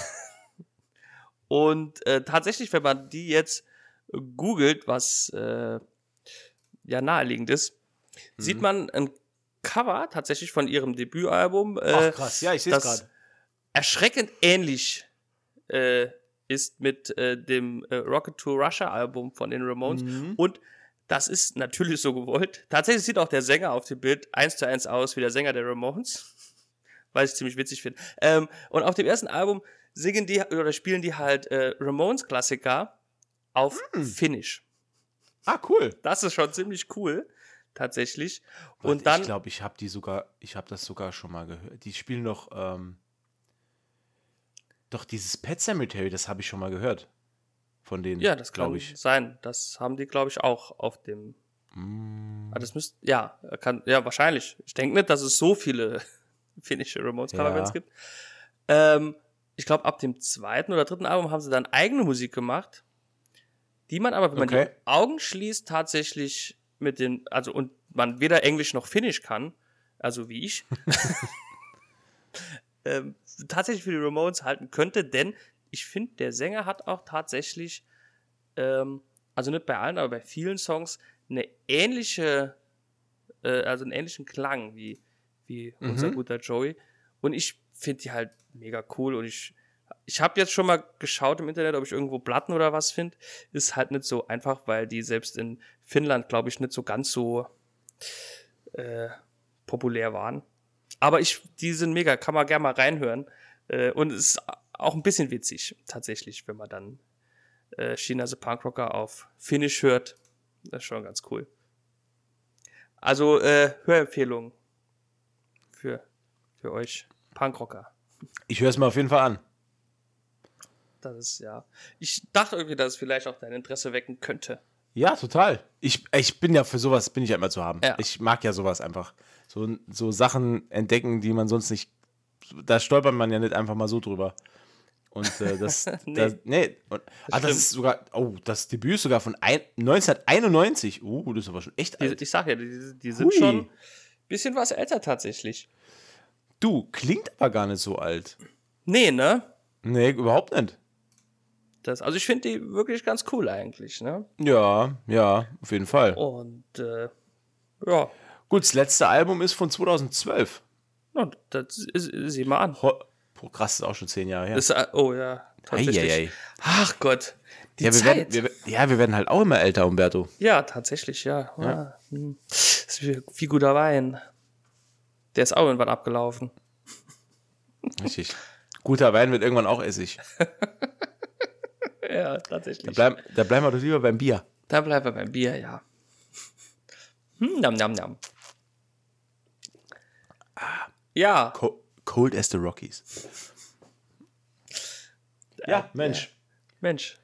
und äh, tatsächlich, wenn man die jetzt googelt, was äh, ja naheliegend ist, sieht man ein Cover tatsächlich von ihrem Debütalbum. Äh, Ach krass, ja, ich sehe es gerade. erschreckend ähnlich äh, ist mit dem Rocket to Russia Album von den Ramones. Mhm. Und das ist natürlich so gewollt. Tatsächlich sieht auch der Sänger auf dem Bild eins zu eins aus wie der Sänger der Ramones. Was ich ziemlich witzig finde. Ähm, und auf dem ersten Album singen die oder spielen die halt äh, Ramones-Klassiker auf Hm. Finnisch. Ah, cool. Das ist schon ziemlich cool, tatsächlich. Warte, und dann, ich glaube, ich habe die sogar, ich habe das sogar schon mal gehört. Die spielen noch, ähm, doch dieses Pet Cemetery, das habe ich schon mal gehört. Von denen, ja, das kann glaube ich. sein. Das haben die, glaube ich, auch auf dem Mm, Ah, das müsste, ja, kann, ja, wahrscheinlich. Ich denke nicht, dass es so viele finnische Ramones Coverbands Ja. gibt. Ähm, ich glaube, ab dem zweiten oder dritten Album haben sie dann eigene Musik gemacht, die man aber, wenn man Okay. die Augen schließt, tatsächlich mit den, also und man weder Englisch noch Finnisch kann, also wie ich, ähm, tatsächlich für die Ramones halten könnte, denn ich finde, der Sänger hat auch tatsächlich, ähm, also nicht bei allen, aber bei vielen Songs eine ähnliche, äh, also einen ähnlichen Klang wie, wie unser Mhm. guter Joey. Und ich finde die halt mega cool und ich ich habe jetzt schon mal geschaut im Internet, ob ich irgendwo Platten oder was finde. Ist halt nicht so einfach, weil die selbst in Finnland, glaube ich, nicht so ganz so äh, populär waren. Aber ich, die sind mega, kann man gerne mal reinhören. Äh, und es ist auch ein bisschen witzig, tatsächlich, wenn man dann äh, China the Punkrocker auf Finnish hört. Das ist schon ganz cool. Also, äh, Hörempfehlung für, für euch Punkrocker. Ich höre es mir auf jeden Fall an. Das ist ja. Ich dachte irgendwie, dass es vielleicht auch dein Interesse wecken könnte. Ja, total. Ich, ich bin ja für sowas, bin ich ja immer zu haben. Ja. Ich mag ja sowas einfach. So, so Sachen entdecken, die man sonst nicht. Da stolpert man ja nicht einfach mal so drüber. Und äh, das. Nee. das, nee. Und, ah, das ist sogar. Oh, das Debüt ist sogar von ein, 1991. Uh, das ist aber schon echt Die, alt. ich sag ja, die, die sind Hui. schon ein bisschen was älter tatsächlich. Du, klingt aber gar nicht so alt. Nee, ne? Nee, überhaupt nicht. Das, also ich finde die wirklich ganz cool eigentlich, ne? Ja, ja, auf jeden Fall. Und äh, ja, Gut, das letzte Album ist von 2012. na, das ist, sieh mal an. Ho Boah, krass, ist auch schon zehn Jahre her. Das, äh, oh ja, tatsächlich. Eieiei. Ach Gott, die ja, wir Zeit. werden, wir, ja, wir werden halt auch immer älter, Umberto. ja, tatsächlich, ja. ja. hm. Das ist wie, wie guter Wein. Der ist auch irgendwann abgelaufen. Richtig. Guter Wein wird irgendwann auch Essig. Ja, Da tatsächlich. bleiben, da bleiben wir doch lieber beim Bier. Da bleiben wir beim Bier, ja. Hm, nam, nam, nam. Ja, Co cold as the Rockies. Ja, Mensch. Mensch.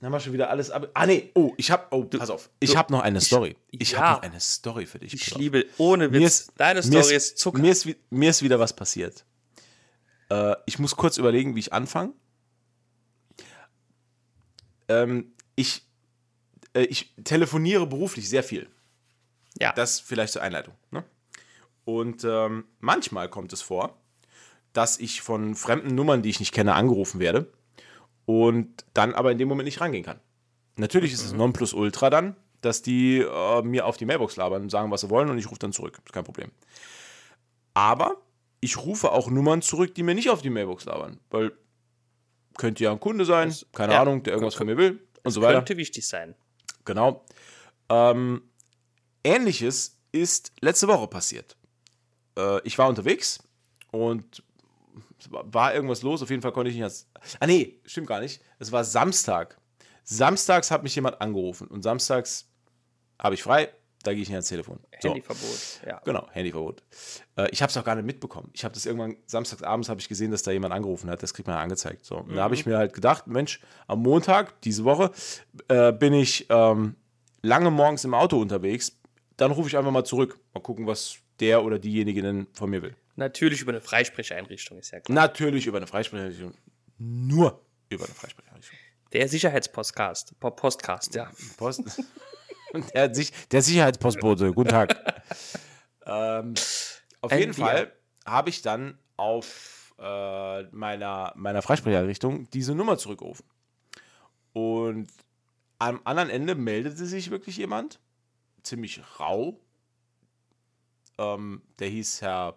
Dann haben wir schon wieder alles ab. Ah, nee. Oh, ich hab. Oh, pass auf. Ich hab noch eine Story. Ich ja. hab noch eine Story für dich. Ich liebe, ohne Witz, Mir ist, deine mir Story ist, Zucker. Mir ist, mir ist wieder was passiert. Äh, ich muss kurz überlegen, wie ich anfange. Ähm, ich, äh, ich telefoniere beruflich sehr viel. ja, Das vielleicht zur Einleitung. Ne? Und ähm, manchmal kommt es vor, dass ich von fremden Nummern, die ich nicht kenne, angerufen werde und dann aber in dem Moment nicht rangehen kann. Natürlich ist es Nonplusultra dann, dass die äh, mir auf die Mailbox labern, sagen, was sie wollen und ich rufe dann zurück. Ist kein Problem. Aber ich rufe auch Nummern zurück, die mir nicht auf die Mailbox labern, weil könnte ja ein Kunde sein, keine ja, Ahnung, der irgendwas von mir will und so weiter. könnte wichtig sein. Genau. Ähm, Ähnliches ist letzte Woche passiert. Äh, ich war unterwegs und war- irgendwas los. Auf jeden Fall konnte ich nicht. Als ah, nee, stimmt gar nicht. Es war Samstag. Samstags hat mich jemand angerufen und samstags habe ich frei. Da gehe ich nicht ans Telefon. So. Handyverbot, ja. Genau, Handyverbot. Äh, ich habe es auch gar nicht mitbekommen. Ich habe das irgendwann, samstagsabends habe ich gesehen, dass da jemand angerufen hat. Das kriegt man ja angezeigt. So. Und da habe ich mir halt gedacht, Mensch, am Montag, diese Woche, äh, bin ich ähm, lange morgens im Auto unterwegs. Dann rufe ich einfach mal zurück. Mal gucken, was der oder diejenige denn von mir will. Natürlich über eine Freisprecheinrichtung, ist ja klar. Natürlich über eine Freisprecheinrichtung. Nur über eine Freisprecheinrichtung. Der Sicherheitspostcast, Po- Postcast, ja. Post. der, Sich der Sicherheitspostbote, guten Tag. ähm, auf Ein jeden Bier. Fall habe ich dann auf äh, meiner, meiner Freisprecheinrichtung diese Nummer zurückgerufen. Und am anderen Ende meldete sich wirklich jemand, ziemlich rau. Ähm, der hieß Herr,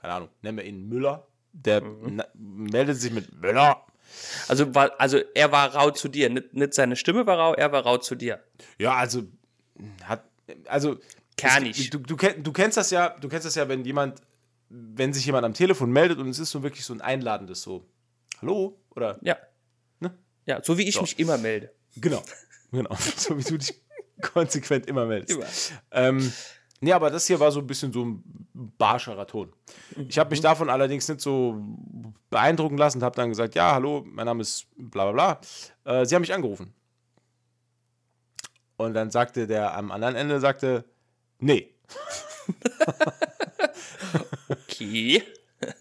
keine Ahnung, nennen wir ihn Müller. Der na, meldete sich mit Müller. Also, war, also er war rau zu dir, nicht, nicht seine Stimme war rau, er war rau zu dir. Ja, also hat also Kernig. Du, du, du kennst das ja, du kennst das ja, wenn jemand, wenn sich jemand am Telefon meldet und es ist so wirklich so ein einladendes so Hallo oder Ja. Ne? Ja, so wie ich So. mich immer melde. genau, genau, so wie du dich konsequent immer meldest. Immer. Ähm, nee, aber das hier war so ein bisschen so ein barscherer Ton. Ich habe mich davon allerdings nicht so beeindrucken lassen und habe dann gesagt, ja, hallo, mein Name ist bla bla bla. Äh, Sie haben mich angerufen. Und dann sagte der am anderen Ende, sagte, nee. Okay.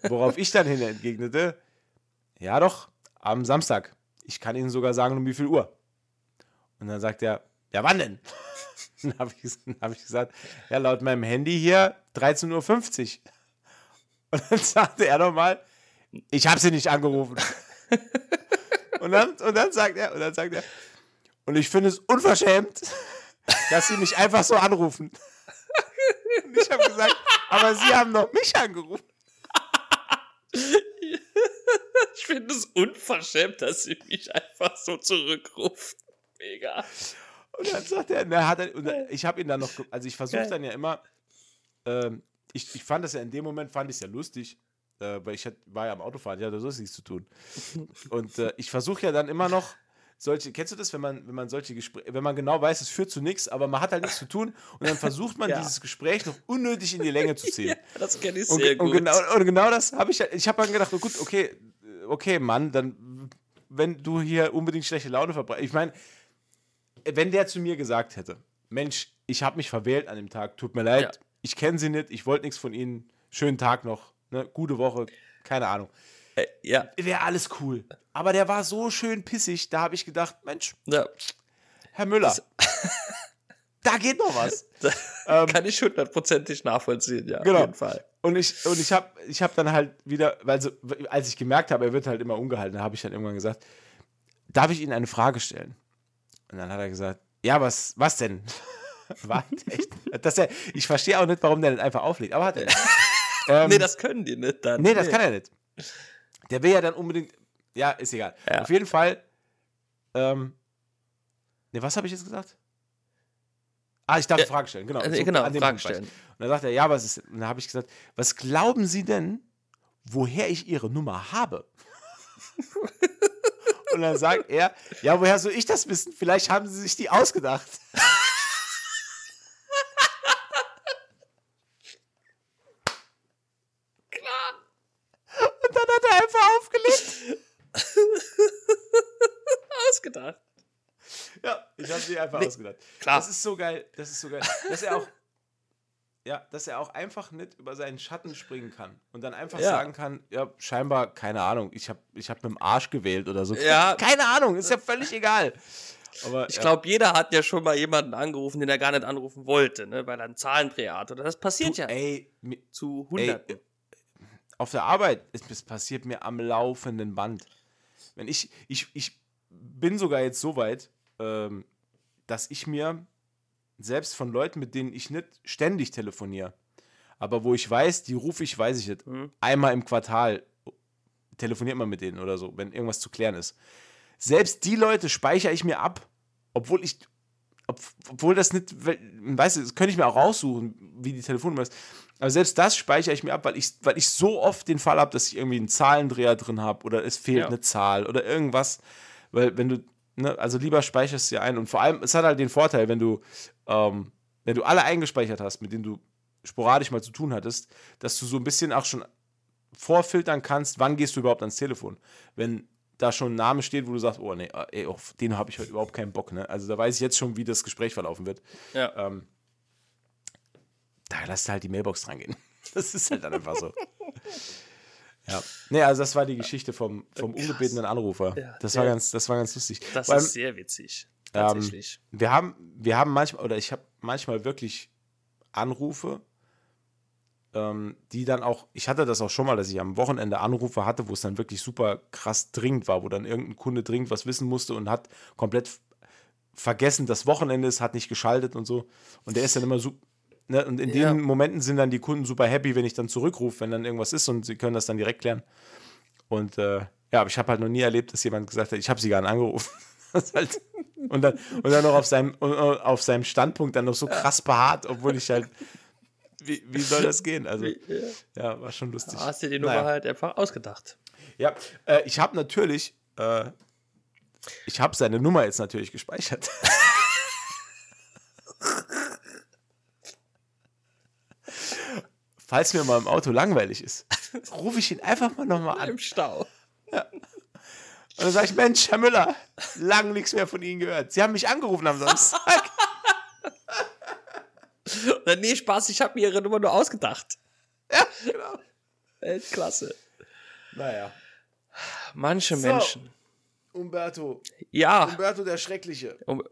Worauf ich dann hin entgegnete, ja doch, am Samstag. Ich kann Ihnen sogar sagen, um wie viel Uhr. Und dann sagt er, ja wann denn? Dann habe ich, hab ich gesagt, ja laut meinem Handy hier 13.50 Uhr. Und dann sagte er nochmal, ich habe Sie nicht angerufen. Und dann, und dann sagt er, und dann sagt er, und ich finde es unverschämt, dass Sie mich einfach so anrufen. Und ich habe gesagt, aber Sie haben doch mich angerufen. unverschämt, dass sie mich einfach so zurückruft. Mega. Und dann sagt er, na, hat er und ich habe ihn dann noch, also ich versuche dann ja immer, ähm, ich, ich fand das ja in dem Moment, fand ich es ja lustig, äh, weil ich hat, war ja am Autofahren, ich hatte sonst nichts zu tun. Und äh, ich versuche ja dann immer noch solche, kennst du das, wenn man, wenn man solche Gespräche, wenn man genau weiß, es führt zu nichts, aber man hat halt nichts zu tun und dann versucht man Ja. dieses Gespräch noch unnötig in die Länge zu ziehen. Das kenne ich Und, sehr und, gut. genau, und genau das habe ich, ja- ich habe dann gedacht, oh gut, okay, okay, Mann, dann, wenn du hier unbedingt schlechte Laune verbreitest. Ich meine, wenn der zu mir gesagt hätte, Mensch, ich habe mich verwählt an dem Tag, tut mir leid, Ja. ich kenne sie nicht, ich wollte nichts von ihnen, schönen Tag noch, ne, gute Woche, keine Ahnung. Äh, ja, Wäre alles cool. Aber der war so schön pissig, da habe ich gedacht, Mensch, ja. Herr Müller, da geht noch was. kann ich hundertprozentig nachvollziehen, ja, Genau. auf jeden Fall. Und ich, und ich habe ich hab dann halt wieder, weil so, als ich gemerkt habe, er wird halt immer ungehalten, habe ich dann irgendwann gesagt, darf ich Ihnen eine Frage stellen? Und dann hat er gesagt, ja, was, was denn? Was? Echt? Dass er, ich verstehe auch nicht, warum der nicht einfach auflegt, aber hat er. Ähm, nee, das können die nicht dann. nee, das kann er nicht. Der will ja dann unbedingt, ja, ist egal. Ja. Auf jeden Fall, ähm, nee, was habe ich jetzt gesagt? Ah, ich darf eine Frage stellen, genau. Äh, So, genau, Fragen stellen. Und dann sagt er, ja, was ist, und dann habe ich gesagt, was glauben Sie denn, woher ich Ihre Nummer habe? und dann sagt er, ja, woher soll ich das wissen? Vielleicht haben Sie sich die ausgedacht. Klar, Und dann hat er einfach aufgelegt. ausgedacht. Ja, ich habe sie einfach Nee, ausgedacht. klar. Das ist so geil, das ist so geil, dass er auch, ja, dass er auch einfach nicht über seinen Schatten springen kann und dann einfach Ja. sagen kann, ja, scheinbar, keine Ahnung, ich habe ich hab mit dem Arsch gewählt oder so. Ja. Keine Ahnung, ist ja völlig egal. Aber Ich ja, glaube, jeder hat ja schon mal jemanden angerufen, den er gar nicht anrufen wollte, ne? weil er einen Zahlendreher hat. Oder das passiert ja ey, zu ey, Hunderten. auf der Arbeit, es, es passiert mir am laufenden Band. Wenn ich, ich, ich bin sogar jetzt so weit, ähm, dass ich mir selbst von Leuten, mit denen ich nicht ständig telefoniere, aber wo ich weiß, die rufe ich, weiß ich nicht, Mhm. einmal im Quartal telefoniert man mit denen oder so, wenn irgendwas zu klären ist. Selbst die Leute speichere ich mir ab, obwohl ich, ob, obwohl das nicht, weißt du, das könnte ich mir auch raussuchen, wie die Telefonnummer ist. Aber selbst das speichere ich mir ab, weil ich, weil ich so oft den Fall habe, dass ich irgendwie einen Zahlendreher drin habe oder es fehlt Ja. eine Zahl oder irgendwas. Weil wenn du, ne, also lieber speicherst du dir ein und vor allem, es hat halt den Vorteil, wenn du, ähm, wenn du alle eingespeichert hast, mit denen du sporadisch mal zu tun hattest, dass du so ein bisschen auch schon vorfiltern kannst, wann gehst du überhaupt ans Telefon. Wenn da schon ein Name steht, wo du sagst, oh nee, ey, auf den habe ich heute überhaupt keinen Bock, ne? Also da weiß ich jetzt schon, wie das Gespräch verlaufen wird. Ja. Ähm, da lässt du halt die Mailbox dran gehen. Das ist halt dann einfach so. Ja. Nee, also das war die Geschichte vom, vom ungebetenen Anrufer. Ja, das, war ganz, das war ganz lustig. Das allem, ist sehr witzig. ähm, Tatsächlich. wir haben, wir haben manchmal, oder ich habe manchmal wirklich Anrufe, ähm, die dann auch, ich hatte das auch schon mal, dass ich am Wochenende Anrufe hatte, wo es dann wirklich super krass dringend war, wo dann irgendein Kunde dringend was wissen musste und hat komplett vergessen, dass Wochenende ist, hat nicht geschaltet und so. Und der ist dann immer so. Ne, und in Ja. den Momenten sind dann die Kunden super happy, wenn ich dann zurückrufe, wenn dann irgendwas ist und sie können das dann direkt klären. Und äh, ja, aber ich habe halt noch nie erlebt, dass jemand gesagt hat, ich habe sie gar nicht angerufen. Halt, und, dann, und dann noch auf seinem, und auf seinem Standpunkt dann noch so krass beharrt, obwohl ich halt. Wie, wie soll das gehen? Also, ja, war schon lustig. Da hast du die Nummer Naja. halt einfach ausgedacht. Ja, äh, ich habe natürlich, äh, ich habe seine Nummer jetzt natürlich gespeichert. Falls mir mal im Auto langweilig ist, rufe ich ihn einfach mal nochmal an. Im Stau. Und dann sage ich, Mensch, Herr Müller, lang nichts mehr von Ihnen gehört. Sie haben mich angerufen am Samstag. Oder, nee, Spaß, ich habe mir ihre Nummer nur ausgedacht. ja, genau. Weltklasse. Naja. Manche So. Menschen. Umberto. Ja. Umberto der Schreckliche. Um,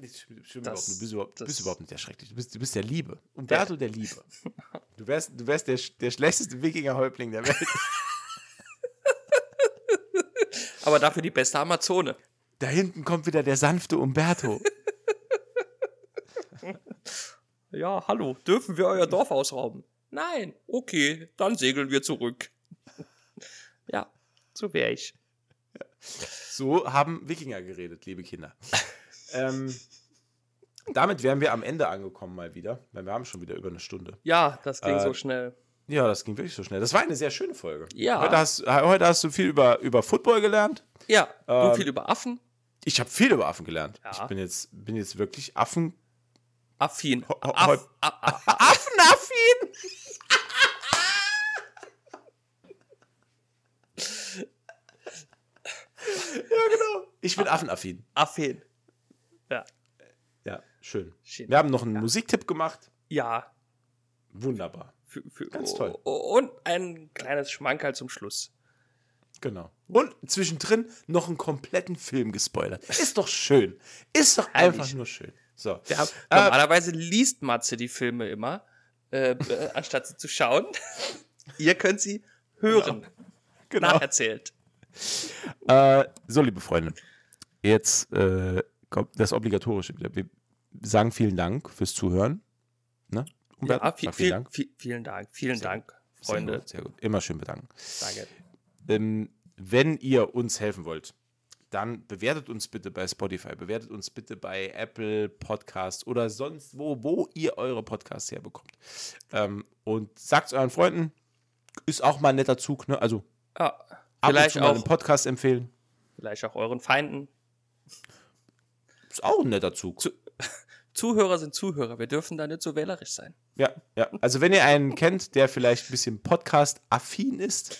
Das Das- du bist überhaupt, du bist überhaupt nicht der Schreckliche. Du bist, du bist der Liebe. Umberto der Liebe. Du wärst, du wärst der, der schlechteste Wikinger-Häuptling der Welt. aber dafür die beste Amazone. Da hinten kommt wieder der sanfte Umberto. Ja, hallo, dürfen wir euer Dorf ausrauben? Nein. Okay, dann segeln wir zurück. ja. So wäre ich. So haben Wikinger geredet, liebe Kinder. Ähm, damit wären wir am Ende angekommen mal wieder, weil wir haben schon wieder über eine Stunde. Ja, das ging Äh, so schnell. Ja, das ging wirklich so schnell. Das war eine sehr schöne Folge. Ja. Heute hast, heute hast du viel über, über Football gelernt. Ja, ähm, du viel über Affen. Ich habe viel über Affen gelernt. Ja. Ich bin jetzt, bin jetzt wirklich Affen. Affin. ho- Aff, Affenaffin! ja, genau. Ich bin affenaffin. Affin. Ja. Ja, schön. Schön. Wir haben noch einen Musiktipp gemacht. Ja. Wunderbar. Für, für, Ganz toll. Und ein kleines Schmankerl zum Schluss. Genau. Und zwischendrin noch einen kompletten Film gespoilert. Ist doch schön. Ist doch Herrlich. einfach nur schön. So. Haben, Äh, normalerweise liest Matze die Filme immer, äh, äh, anstatt sie zu schauen. Ihr könnt sie hören. Genau. Nacherzählt. Äh, so, liebe Freunde, jetzt äh, kommt das Obligatorische wieder. Wir sagen vielen Dank fürs Zuhören. Ne? Umberto? Ja, viel, Sag viel, viel, vielen Dank. Vielen Sehr Dank, Sehr Freunde. gut, sehr gut. Immer schön bedanken. Danke. Ähm, wenn ihr uns helfen wollt, dann bewertet uns bitte bei Spotify, bewertet uns bitte bei Apple Podcast oder sonst wo, wo ihr eure Podcasts herbekommt. Ähm, und sagt es euren Freunden, ist auch mal ein netter Zug, ne? Also Ja, vielleicht, mal einen auch, Podcast empfehlen. vielleicht auch euren Feinden. Ist auch ein netter Zug. Zuhörer sind Zuhörer. Wir dürfen da nicht so wählerisch sein. Ja, ja. Also wenn ihr einen kennt, der vielleicht ein bisschen Podcast-affin ist,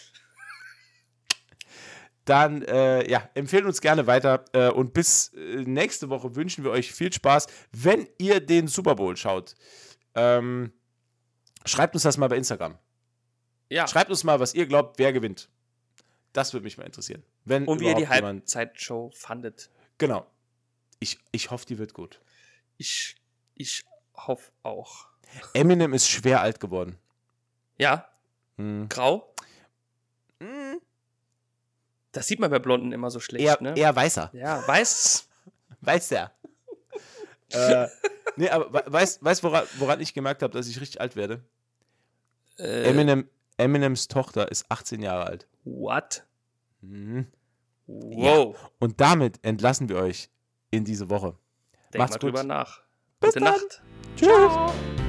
dann äh, ja, empfehlen uns gerne weiter. Äh, und bis äh, nächste Woche wünschen wir euch viel Spaß, wenn ihr den Super Bowl schaut. Ähm, schreibt uns das mal bei Instagram. Ja. Schreibt uns mal, was ihr glaubt, wer gewinnt. Das würde mich mal interessieren. Wenn Und wie ihr die Halbzeitshow fandet. Genau. Ich, ich hoffe, die wird gut. Ich, ich hoffe auch. Eminem ist schwer alt geworden. Ja, Hm. grau. Das sieht man bei Blonden immer so schlecht, Eher, ne? eher weißer. Ja, weiß. Weiß er. äh, nee, aber we- weißt weißt, woran, woran ich gemerkt habe, dass ich richtig alt werde? Äh, Eminem, Eminems Tochter ist 18 Jahre alt. what? Mhm. Wow. Und damit entlassen wir euch in diese Woche. Denk Macht's mal gut. drüber nach. Bis Gute dann. Nacht. Tschüss.